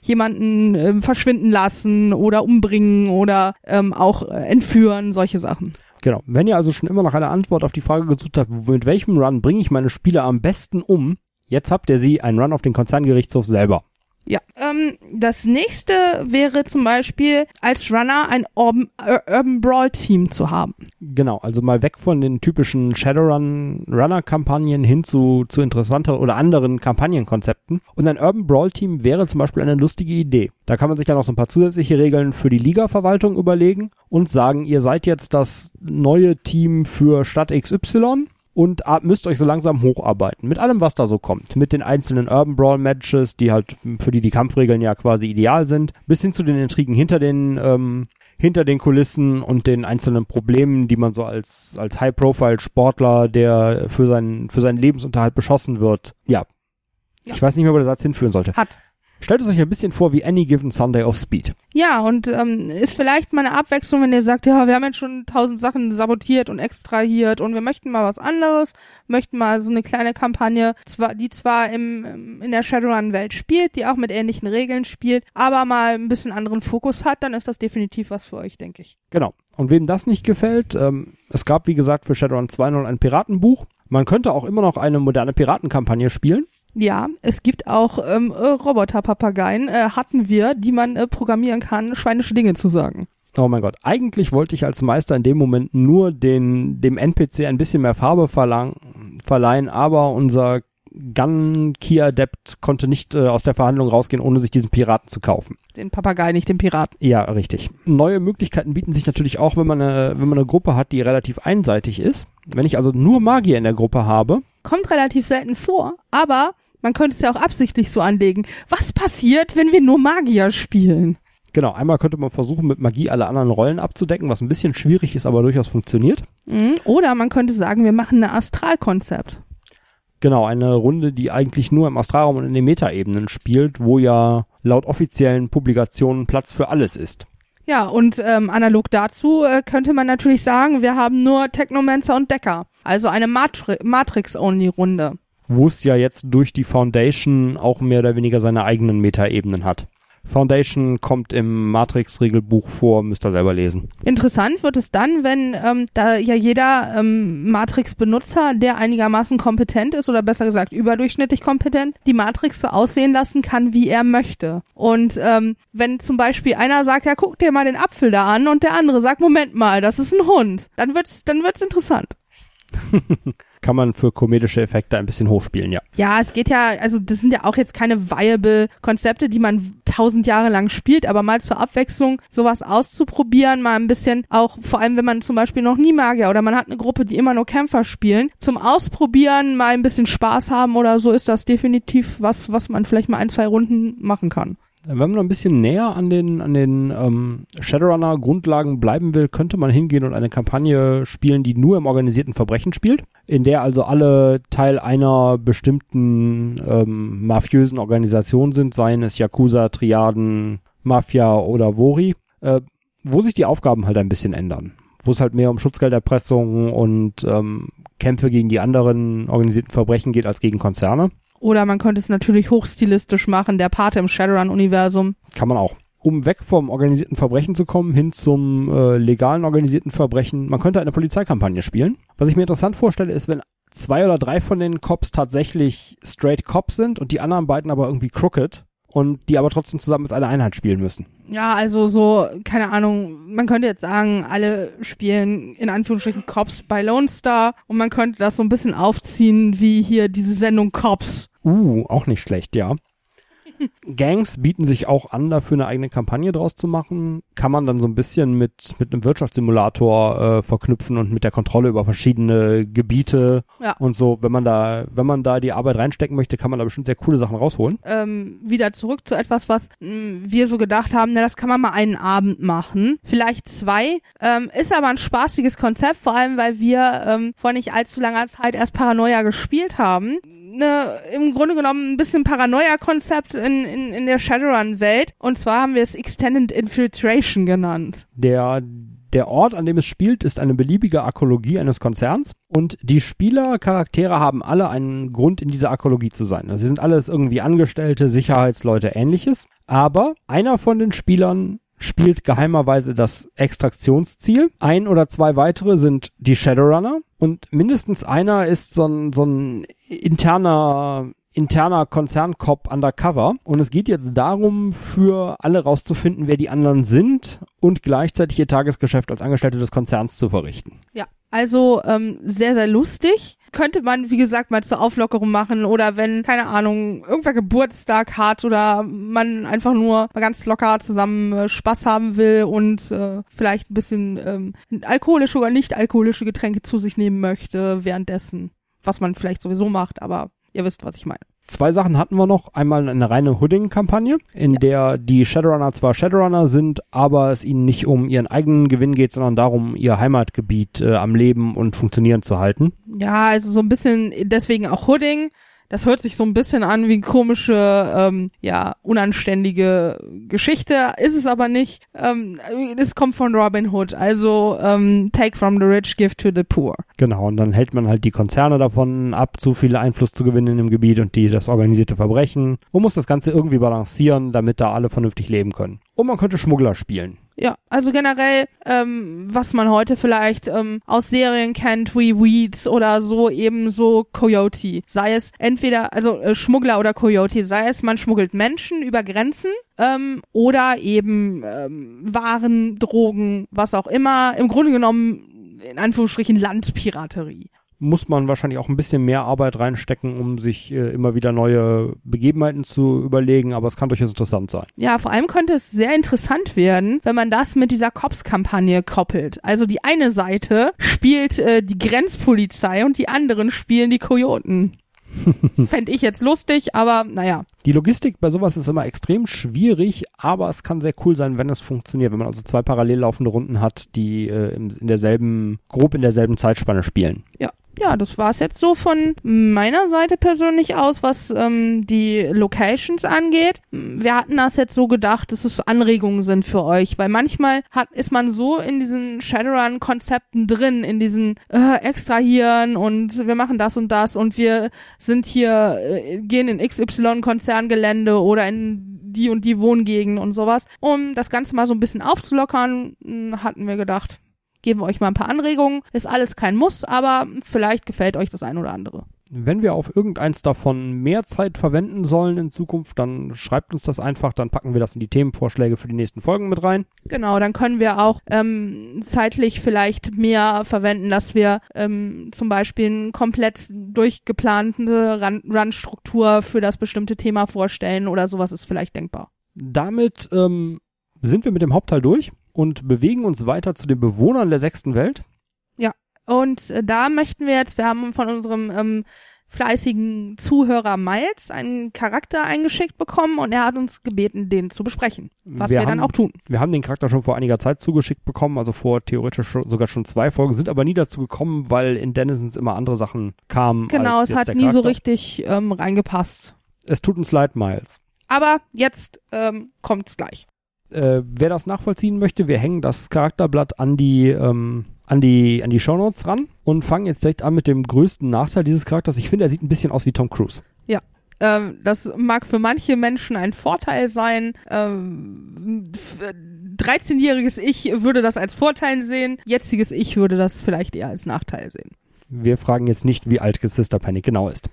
jemanden äh, verschwinden lassen oder umbringen oder ähm, auch äh, entführen, solche Sachen. Genau. Wenn ihr also schon immer noch eine Antwort auf die Frage gesucht habt, mit welchem Run bringe ich meine Spieler am besten um, jetzt habt ihr sie, einen Run auf den Konzerngerichtshof selber. Ja. Ähm, das nächste wäre zum Beispiel als Runner ein Urban, Urban Brawl Team zu haben. Genau, also mal weg von den typischen Shadowrun Runner Kampagnen hin zu, zu interessanter oder anderen Kampagnenkonzepten. Und ein Urban Brawl Team wäre zum Beispiel eine lustige Idee. Da kann man sich dann noch so ein paar zusätzliche Regeln für die Liga-Verwaltung überlegen und sagen, ihr seid jetzt das neue Team für Stadt XY und müsst euch so langsam hocharbeiten. Mit allem, was da so kommt. Mit den einzelnen Urban Brawl Matches, die halt für die die Kampfregeln ja quasi ideal sind, bis hin zu den Intrigen hinter den ähm, hinter den Kulissen und den einzelnen Problemen, die man so als als High-Profile-Sportler, der für seinen für seinen Lebensunterhalt beschossen wird, ja. ja. Ich weiß nicht mehr, wo der Satz hinführen sollte. Hat. Stellt es euch ein bisschen vor wie Any Given Sunday of Speed. Ja, und ähm, ist vielleicht mal eine Abwechslung, wenn ihr sagt, ja, wir haben jetzt schon tausend Sachen sabotiert und extrahiert und wir möchten mal was anderes, möchten mal so eine kleine Kampagne, zwar, die zwar im, in der Shadowrun-Welt spielt, die auch mit ähnlichen Regeln spielt, aber mal ein bisschen anderen Fokus hat, dann ist das definitiv was für euch, denke ich. Genau. Und wem das nicht gefällt, ähm, es gab, wie gesagt, für Shadowrun 2.0 ein Piratenbuch. Man könnte auch immer noch eine moderne Piratenkampagne spielen. Ja, es gibt auch ähm, äh, Roboter-Papageien, äh, hatten wir, die man äh, programmieren kann, schweinische Dinge zu sagen. Oh mein Gott, eigentlich wollte ich als Meister in dem Moment nur den, dem NPC ein bisschen mehr Farbe verlang, verleihen, aber unser Gun Key Adept konnte nicht äh, aus der Verhandlung rausgehen, ohne sich diesen Piraten zu kaufen. Den Papagei, nicht den Piraten. Ja, richtig. Neue Möglichkeiten bieten sich natürlich auch, wenn man eine, wenn man eine Gruppe hat, die relativ einseitig ist. Wenn ich also nur Magier in der Gruppe habe. Kommt relativ selten vor, aber man könnte es ja auch absichtlich so anlegen. Was passiert, wenn wir nur Magier spielen? Genau, einmal könnte man versuchen, mit Magie alle anderen Rollen abzudecken, was ein bisschen schwierig ist, aber durchaus funktioniert. Mhm. Oder man könnte sagen, wir machen ein Astralkonzept. Genau, eine Runde, die eigentlich nur im Astralraum und in den Metaebenen spielt, wo ja laut offiziellen Publikationen Platz für alles ist. Ja, und ähm, analog dazu äh, könnte man natürlich sagen, wir haben nur Technomancer und Decker. Also eine Matri Matrix-Only-Runde. Wo es ja jetzt durch die Foundation auch mehr oder weniger seine eigenen Metaebenen hat. Foundation kommt im Matrix-Regelbuch vor, müsst ihr selber lesen. Interessant wird es dann, wenn ähm, da ja jeder ähm, Matrix-Benutzer, der einigermaßen kompetent ist oder besser gesagt überdurchschnittlich kompetent, die Matrix so aussehen lassen kann, wie er möchte. Und ähm, wenn zum Beispiel einer sagt, ja guck dir mal den Apfel da an und der andere sagt, Moment mal, das ist ein Hund, dann wird's, dann wird's interessant. [LAUGHS] Kann man für komedische Effekte ein bisschen hochspielen, ja. Ja, es geht ja, also das sind ja auch jetzt keine viable Konzepte, die man tausend Jahre lang spielt, aber mal zur Abwechslung sowas auszuprobieren, mal ein bisschen auch, vor allem wenn man zum Beispiel noch nie Magier oder man hat eine Gruppe, die immer nur Kämpfer spielen, zum Ausprobieren mal ein bisschen Spaß haben oder so ist das definitiv was, was man vielleicht mal ein, zwei Runden machen kann. Wenn man noch ein bisschen näher an den, an den ähm, Shadowrunner-Grundlagen bleiben will, könnte man hingehen und eine Kampagne spielen, die nur im organisierten Verbrechen spielt, in der also alle Teil einer bestimmten ähm, mafiösen Organisation sind, seien es Yakuza, Triaden, Mafia oder Wori, äh, wo sich die Aufgaben halt ein bisschen ändern. Wo es halt mehr um Schutzgelderpressung und ähm, Kämpfe gegen die anderen organisierten Verbrechen geht als gegen Konzerne. Oder man könnte es natürlich hochstilistisch machen, der Pate im Shadowrun-Universum. Kann man auch. Um weg vom organisierten Verbrechen zu kommen, hin zum äh, legalen organisierten Verbrechen, man könnte eine Polizeikampagne spielen. Was ich mir interessant vorstelle, ist, wenn zwei oder drei von den Cops tatsächlich straight Cops sind und die anderen beiden aber irgendwie crooked und die aber trotzdem zusammen als eine Einheit spielen müssen. Ja, also so, keine Ahnung, man könnte jetzt sagen, alle spielen in Anführungsstrichen Cops bei Lone Star und man könnte das so ein bisschen aufziehen wie hier diese Sendung Cops. Uh, auch nicht schlecht, ja. Gangs bieten sich auch an, dafür eine eigene Kampagne draus zu machen. Kann man dann so ein bisschen mit, mit einem Wirtschaftssimulator äh, verknüpfen und mit der Kontrolle über verschiedene Gebiete Ja. und so. Wenn man da, wenn man da die Arbeit reinstecken möchte, kann man da bestimmt sehr coole Sachen rausholen. ähm, wieder zurück zu etwas, was mh, wir so gedacht haben, na, das kann man mal einen Abend machen, vielleicht zwei. Ähm, ist aber ein spaßiges Konzept, vor allem weil wir ähm, vor nicht allzu langer Zeit erst Paranoia gespielt haben. Ne, Im Grunde genommen ein bisschen Paranoia-Konzept in, in, in der Shadowrun-Welt. Und zwar haben wir es Extended Infiltration genannt. Der, der Ort, an dem es spielt, ist eine beliebige Arkologie eines Konzerns und die Spielercharaktere haben alle einen Grund, in dieser Arkologie zu sein. Also sie sind alles irgendwie Angestellte, Sicherheitsleute, ähnliches. Aber einer von den Spielern spielt geheimerweise das Extraktionsziel. Ein oder zwei weitere sind die Shadowrunner und mindestens einer ist so ein, so ein interner interner Konzernkop undercover und es geht jetzt darum, für alle rauszufinden, wer die anderen sind und gleichzeitig ihr Tagesgeschäft als Angestellte des Konzerns zu verrichten. Ja, also ähm, sehr, sehr lustig. Könnte man, wie gesagt, mal zur Auflockerung machen oder wenn, keine Ahnung, irgendwer Geburtstag hat oder man einfach nur mal ganz locker zusammen äh, Spaß haben will und äh, vielleicht ein bisschen ähm, alkoholische oder nicht alkoholische Getränke zu sich nehmen möchte währenddessen. Was man vielleicht sowieso macht, aber ihr wisst, was ich meine. Zwei Sachen hatten wir noch. Einmal eine reine Hooding-Kampagne, in der die Shadowrunner zwar Shadowrunner sind, aber es ihnen nicht um ihren eigenen Gewinn geht, sondern darum, ihr Heimatgebiet äh, am Leben und funktionieren zu halten. Ja, also so ein bisschen deswegen auch Hooding. Das hört sich so ein bisschen an wie komische, ähm, ja, unanständige Geschichte, ist es aber nicht. Ähm, das kommt von Robin Hood, also ähm, take from the rich, give to the poor. Genau, und dann hält man halt die Konzerne davon ab, zu viel Einfluss zu gewinnen im Gebiet und die das organisierte Verbrechen und muss das Ganze irgendwie balancieren, damit da alle vernünftig leben können. Und man könnte Schmuggler spielen. Ja, also generell, ähm, was man heute vielleicht ähm, aus Serien kennt, wie Weeds oder so, eben so Coyote. Sei es entweder, also äh, Schmuggler oder Coyote, sei es man schmuggelt Menschen über Grenzen ähm, oder eben ähm, Waren, Drogen, was auch immer. Im Grunde genommen, in Anführungsstrichen, Landpiraterie muss man wahrscheinlich auch ein bisschen mehr Arbeit reinstecken, um sich äh, immer wieder neue Begebenheiten zu überlegen, aber es kann durchaus interessant sein. Ja, vor allem könnte es sehr interessant werden, wenn man das mit dieser Cops-Kampagne koppelt. Also die eine Seite spielt äh, die Grenzpolizei und die anderen spielen die Kojoten. [LAUGHS] Fände ich jetzt lustig, aber naja. Die Logistik bei sowas ist immer extrem schwierig, aber es kann sehr cool sein, wenn es funktioniert. Wenn man also zwei parallel laufende Runden hat, die äh, in, in derselben, grob in derselben Zeitspanne spielen. Ja ja, das war es jetzt so von meiner Seite persönlich aus, was ähm, die Locations angeht. Wir hatten das jetzt so gedacht, dass es Anregungen sind für euch, weil manchmal hat, ist man so in diesen Shadowrun-Konzepten drin, in diesen äh, Extrahieren und wir machen das und das und wir sind hier, äh, gehen in XY-Konzerngelände oder in die und die Wohngegend und sowas. Um das Ganze mal so ein bisschen aufzulockern, hatten wir gedacht, geben wir euch mal ein paar Anregungen. Ist alles kein Muss, aber vielleicht gefällt euch das ein oder andere. Wenn wir auf irgendeins davon mehr Zeit verwenden sollen in Zukunft, dann schreibt uns das einfach, dann packen wir das in die Themenvorschläge für die nächsten Folgen mit rein. Genau, dann können wir auch ähm, zeitlich vielleicht mehr verwenden, dass wir ähm, zum Beispiel eine komplett durchgeplante Run-Struktur für das bestimmte Thema vorstellen oder sowas ist vielleicht denkbar. Damit ähm, sind wir mit dem Hauptteil durch und bewegen uns weiter zu den Bewohnern der sechsten Welt. Ja, und äh, da möchten wir jetzt, wir haben von unserem ähm, fleißigen Zuhörer Miles einen Charakter eingeschickt bekommen und er hat uns gebeten, den zu besprechen, was wir, wir dann auch tun. Wir haben den Charakter schon vor einiger Zeit zugeschickt bekommen, also vor theoretisch sogar schon zwei Folgen, sind aber nie dazu gekommen, weil in Denizens immer andere Sachen kamen. Genau, es hat nie so richtig ähm, reingepasst. Es tut uns leid, Miles. Aber jetzt ähm, kommt's gleich äh, wer das nachvollziehen möchte, wir hängen das Charakterblatt an die, ähm, an die, an die Shownotes ran und fangen jetzt direkt an mit dem größten Nachteil dieses Charakters. Ich finde, er sieht ein bisschen aus wie Tom Cruise. Ja. Ähm, das mag für manche Menschen ein Vorteil sein. Ähm, 13-jähriges Ich würde das als Vorteil sehen. Jetziges Ich würde das vielleicht eher als Nachteil sehen. Wir fragen jetzt nicht, wie alt Sister Panic genau ist.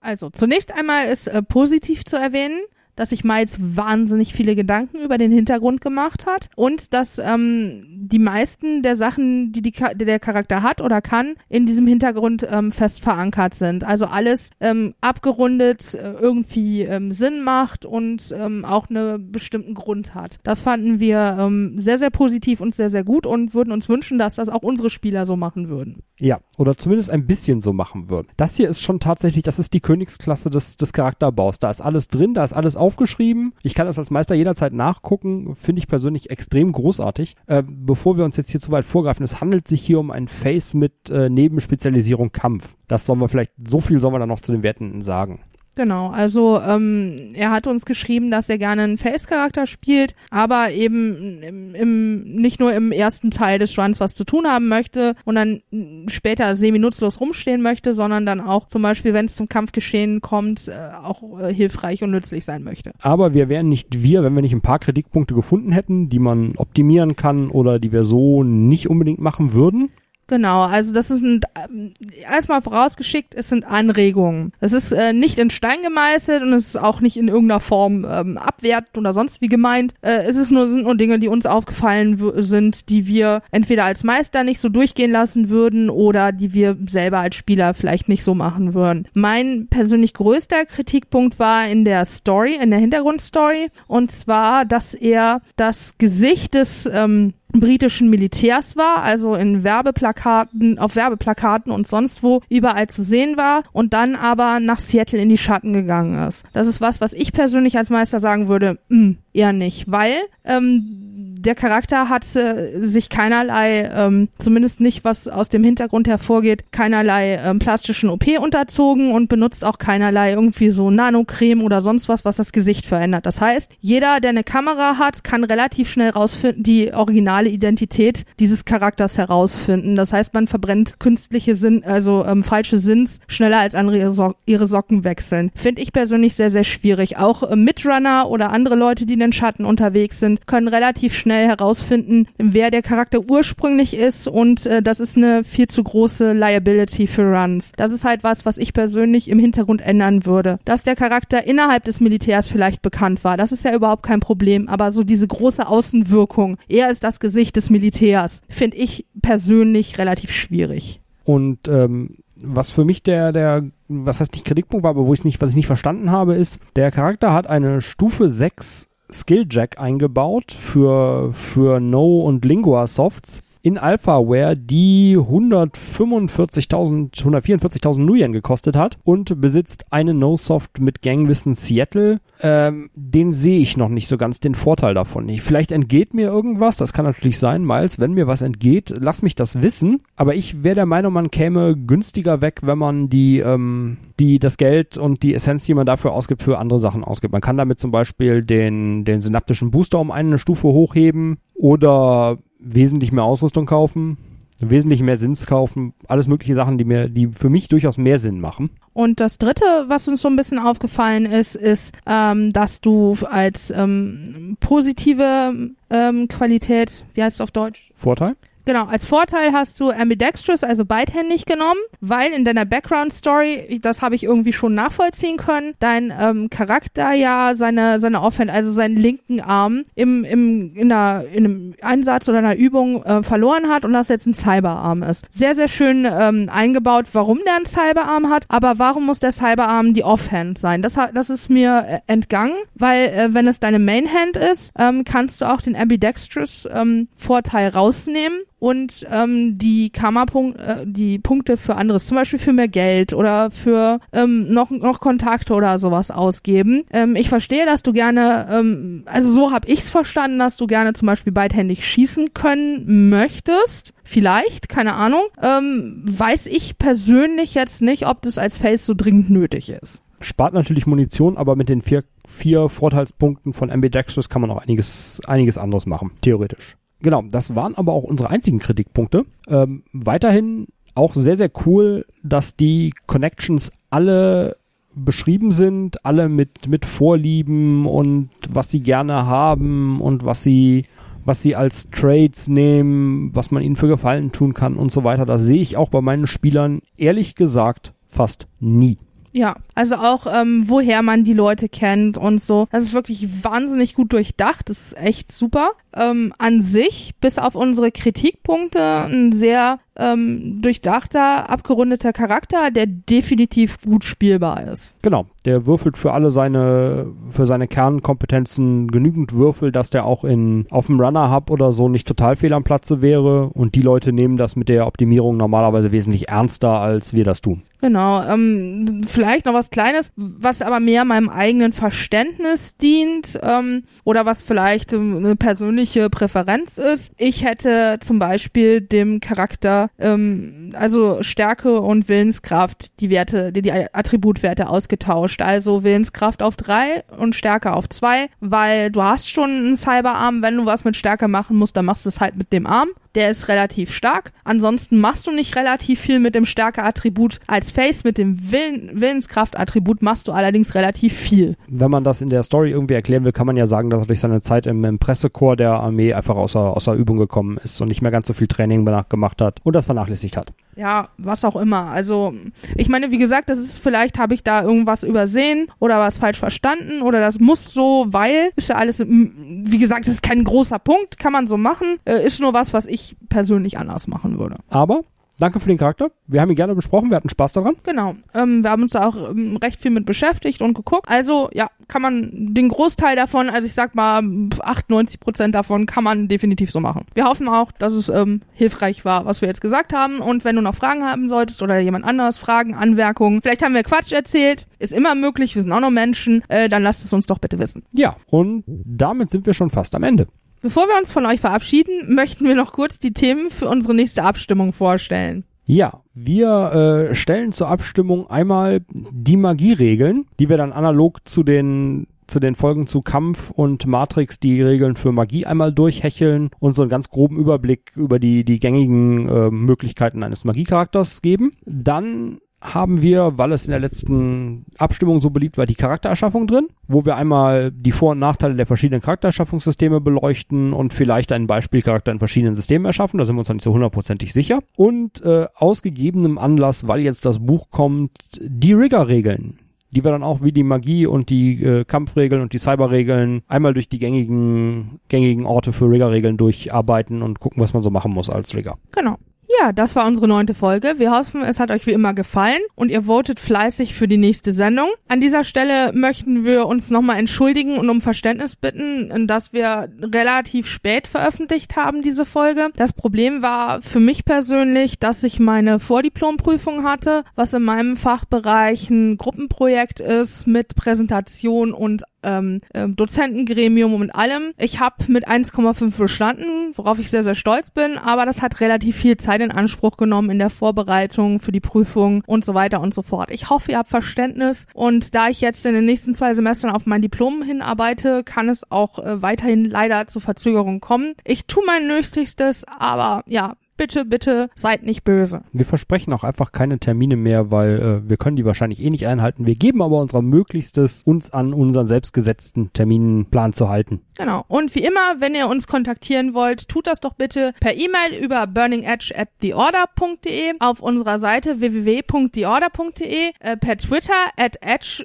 Also, zunächst einmal ist äh, positiv zu erwähnen, dass sich Miles wahnsinnig viele Gedanken über den Hintergrund gemacht hat und dass ähm, die meisten der Sachen, die, die, die der Charakter hat oder kann, in diesem Hintergrund ähm, fest verankert sind. Also alles ähm, abgerundet äh, irgendwie ähm, Sinn macht und ähm, auch einen bestimmten Grund hat. Das fanden wir ähm, sehr, sehr positiv und sehr, sehr gut und würden uns wünschen, dass das auch unsere Spieler so machen würden. Ja, oder zumindest ein bisschen so machen würden. Das hier ist schon tatsächlich, das ist die Königsklasse des, des Charakterbaus. Da ist alles drin, da ist alles aufgeschrieben. Ich kann das als Meister jederzeit nachgucken. Finde ich persönlich extrem großartig. Äh, bevor wir uns jetzt hier zu weit vorgreifen, es handelt sich hier um ein Face mit äh, Nebenspezialisierung Kampf. Das sollen wir vielleicht, so viel sollen wir dann noch zu den Werten sagen. Genau, also ähm, er hat uns geschrieben, dass er gerne einen Face-Charakter spielt, aber eben im, im, nicht nur im ersten Teil des Runs was zu tun haben möchte und dann später semi-nutzlos rumstehen möchte, sondern dann auch zum Beispiel, wenn es zum Kampfgeschehen kommt, äh, auch äh, hilfreich und nützlich sein möchte. Aber wir wären nicht wir, wenn wir nicht ein paar Kritikpunkte gefunden hätten, die man optimieren kann oder die wir so nicht unbedingt machen würden. Genau, also das ist ein, ähm, erstmal vorausgeschickt, es sind Anregungen. Es ist äh, nicht in Stein gemeißelt und es ist auch nicht in irgendeiner Form ähm, abwertend oder sonst wie gemeint. Äh, es ist nur, sind nur Dinge, die uns aufgefallen sind, die wir entweder als Meister nicht so durchgehen lassen würden oder die wir selber als Spieler vielleicht nicht so machen würden. Mein persönlich größter Kritikpunkt war in der Story, in der Hintergrundstory und zwar, dass er das Gesicht des ähm, britischen Militärs war, also in Werbeplakaten, auf Werbeplakaten und sonst wo überall zu sehen war und dann aber nach Seattle in die Schatten gegangen ist. Das ist was, was ich persönlich als Meister sagen würde, mh, hm, eher nicht, weil ähm, der Charakter hat äh, sich keinerlei, ähm, zumindest nicht was aus dem Hintergrund hervorgeht, keinerlei ähm, plastischen OP unterzogen und benutzt auch keinerlei irgendwie so Nanocreme oder sonst was, was das Gesicht verändert. Das heißt, jeder, der eine Kamera hat, kann relativ schnell rausfinden, die originale Identität dieses Charakters herausfinden. Das heißt, man verbrennt künstliche Sinn, also ähm, falsche Sinns schneller als andere ihre, so ihre Socken wechseln. Finde ich persönlich sehr, sehr schwierig. Auch äh, Midrunner oder andere Leute, die in den Schatten unterwegs sind, können relativ schnell herausfinden, wer der Charakter ursprünglich ist und äh, das ist eine viel zu große Liability für Runs. Das ist halt was, was ich persönlich im Hintergrund ändern würde. Dass der Charakter innerhalb des Militärs vielleicht bekannt war, das ist ja überhaupt kein Problem, aber so diese große Außenwirkung, er ist das Gesicht des Militärs, finde ich persönlich relativ schwierig. Und ähm, was für mich der, der, was heißt nicht Kritikpunkt war, aber wo ich nicht, was ich nicht verstanden habe, ist, der Charakter hat eine Stufe 6 Skilljack eingebaut für, für No und Lingua Softs in Alphaware, die 145.000, 144.000 Nuyen gekostet hat und besitzt eine No-Soft mit Gangwissen Seattle. Ähm, den sehe ich noch nicht so ganz den Vorteil davon. Vielleicht entgeht mir irgendwas, das kann natürlich sein, Miles, wenn mir was entgeht, lass mich das wissen. Aber ich wäre der Meinung, man käme günstiger weg, wenn man die, ähm, die, das Geld und die Essenz, die man dafür ausgibt, für andere Sachen ausgibt. Man kann damit zum Beispiel den, den synaptischen Booster um eine Stufe hochheben oder wesentlich mehr Ausrüstung kaufen, wesentlich mehr Sinns kaufen, alles mögliche Sachen, die mir, die für mich durchaus mehr Sinn machen. Und das dritte, was uns so ein bisschen aufgefallen ist, ist, ähm, dass du als ähm, positive ähm, Qualität, wie heißt es auf Deutsch? Vorteil? Genau, als Vorteil hast du ambidextrous, also beidhändig genommen, weil in deiner Background Story, das habe ich irgendwie schon nachvollziehen können, dein ähm, Charakter ja seine seine Offhand, also seinen linken Arm im im in, einer, in einem Einsatz oder einer Übung äh, verloren hat und das jetzt ein Cyberarm ist. Sehr sehr schön ähm, eingebaut, warum der einen Cyberarm hat, aber warum muss der Cyberarm die Offhand sein? Das das ist mir äh, entgangen, weil äh, wenn es deine Mainhand ist, ähm, kannst du auch den ambidextrous ähm, Vorteil rausnehmen und ähm, die Karma-Punkte, äh, die Punkte für anderes, zum Beispiel für mehr Geld oder für ähm, noch, noch Kontakte oder sowas ausgeben. Ähm, ich verstehe, dass du gerne, ähm, also so habe ich's verstanden, dass du gerne zum Beispiel beidhändig schießen können möchtest. Vielleicht, keine Ahnung. Ähm, weiß ich persönlich jetzt nicht, ob das als Face so dringend nötig ist. Spart natürlich Munition, aber mit den vier, vier Vorteilspunkten von Ambidextrous kann man auch einiges, einiges anderes machen, theoretisch. Genau, das waren aber auch unsere einzigen Kritikpunkte. Ähm, weiterhin auch sehr, sehr cool, dass die Connections alle beschrieben sind, alle mit, mit Vorlieben und was sie gerne haben und was sie, was sie als Trades nehmen, was man ihnen für Gefallen tun kann und so weiter. Das sehe ich auch bei meinen Spielern ehrlich gesagt fast nie. Ja, also auch ähm, woher man die Leute kennt und so. Das ist wirklich wahnsinnig gut durchdacht. Das ist echt super. Ähm, an sich, bis auf unsere Kritikpunkte, ein sehr ähm, durchdachter, abgerundeter Charakter, der definitiv gut spielbar ist. Genau, der würfelt für alle seine, für seine Kernkompetenzen genügend Würfel, dass der auch in, auf dem Runner-Hub oder so nicht total fehl am Platze wäre und die Leute nehmen das mit der Optimierung normalerweise wesentlich ernster, als wir das tun. Genau, ähm, vielleicht noch was Kleines, was aber mehr meinem eigenen Verständnis dient ähm, oder was vielleicht eine persönliche Präferenz ist. Ich hätte zum Beispiel dem Charakter, ähm, also Stärke und Willenskraft, die Werte, die, die Attributwerte ausgetauscht. Also Willenskraft auf drei und Stärke auf zwei, weil du hast schon einen Cyberarm, wenn du was mit Stärke machen musst, dann machst du es halt mit dem Arm der ist relativ stark. Ansonsten machst du nicht relativ viel mit dem Stärke-Attribut. Als Face mit dem Willen, Willenskraft-Attribut machst du allerdings relativ viel. Wenn man das in der Story irgendwie erklären will, kann man ja sagen, dass er durch seine Zeit im, im Pressekorps der Armee einfach außer, außer Übung gekommen ist und nicht mehr ganz so viel Training gemacht hat und das vernachlässigt hat. Ja, was auch immer. Also, ich meine, wie gesagt, das ist vielleicht habe ich da irgendwas übersehen oder was falsch verstanden oder das muss so, weil ist ja alles, wie gesagt, das ist kein großer Punkt, kann man so machen, äh, ist nur was, was ich persönlich anders machen würde. Aber Danke für den Charakter. Wir haben ihn gerne besprochen. Wir hatten Spaß daran. Genau. Ähm, wir haben uns da auch ähm, recht viel mit beschäftigt und geguckt. Also, ja, kann man den Großteil davon, also ich sag mal 98 Prozent davon, kann man definitiv so machen. Wir hoffen auch, dass es ähm, hilfreich war, was wir jetzt gesagt haben. Und wenn du noch Fragen haben solltest oder jemand anderes Fragen, Anmerkungen, vielleicht haben wir Quatsch erzählt, ist immer möglich. Wir sind auch noch Menschen. Äh, dann lasst es uns doch bitte wissen. Ja, und damit sind wir schon fast am Ende. Bevor wir uns von euch verabschieden, möchten wir noch kurz die Themen für unsere nächste Abstimmung vorstellen. Ja, wir äh, stellen zur Abstimmung einmal die Magieregeln, die wir dann analog zu den zu den Folgen zu Kampf und Matrix die Regeln für Magie einmal durchhecheln und so einen ganz groben Überblick über die, die gängigen äh, Möglichkeiten eines Magiecharakters geben. Dann haben wir, weil es in der letzten Abstimmung so beliebt war, die Charaktererschaffung drin, wo wir einmal die Vor- und Nachteile der verschiedenen Charaktererschaffungssysteme beleuchten und vielleicht einen Beispielcharakter in verschiedenen Systemen erschaffen. Da sind wir uns noch nicht so hundertprozentig sicher. Und äh, aus gegebenem Anlass, weil jetzt das Buch kommt, die Rigger-Regeln die wir dann auch wie die Magie und die äh, Kampfregeln und die Cyberregeln einmal durch die gängigen, gängigen Orte für Rigger-Regeln durcharbeiten und gucken, was man so machen muss als Rigger. Genau. Ja, das war unsere neunte Folge. Wir hoffen, es hat euch wie immer gefallen und ihr votet fleißig für die nächste Sendung. An dieser Stelle möchten wir uns nochmal entschuldigen und um Verständnis bitten, dass wir relativ spät veröffentlicht haben, diese Folge. Das Problem war für mich persönlich, dass ich meine Vordiplomprüfung hatte, was in meinem Fachbereich ein Gruppenprojekt ist mit Präsentation und ähm, ähm, Dozentengremium und allem. Ich habe mit 1,5 bestanden, worauf ich sehr, sehr stolz bin, aber das hat relativ viel Zeit in Anspruch genommen in der Vorbereitung für die Prüfung und so weiter und so fort. Ich hoffe, ihr habt Verständnis und da ich jetzt in den nächsten zwei Semestern auf mein Diplom hinarbeite, kann es auch äh, weiterhin leider zu Verzögerungen kommen. Ich tue mein Nötigstes, aber ja, bitte, bitte seid nicht böse. Wir versprechen auch einfach keine Termine mehr, weil äh, wir können die wahrscheinlich eh nicht einhalten. Wir geben aber unser Möglichstes, uns an unseren selbstgesetzten Terminplan zu halten. Genau. Und wie immer, wenn ihr uns kontaktieren wollt, tut das doch bitte per E-Mail über burningedge at theorder.de, auf unserer Seite www.theorder.de, äh, per Twitter at edge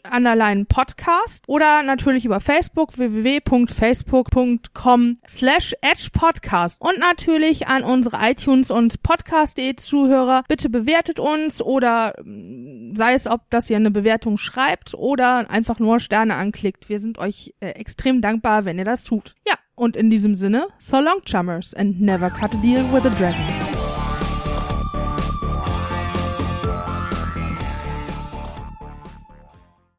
podcast oder natürlich über Facebook www.facebook.com slash edge podcast und natürlich an unsere iTunes und Podcast.de Zuhörer. Bitte bewertet uns oder mm, sei es, ob dass ihr eine Bewertung schreibt oder einfach nur Sterne anklickt. Wir sind euch äh, extrem dankbar, wenn ihr das tut. Ja, und in diesem Sinne, so long chummers and never cut a deal with a dragon.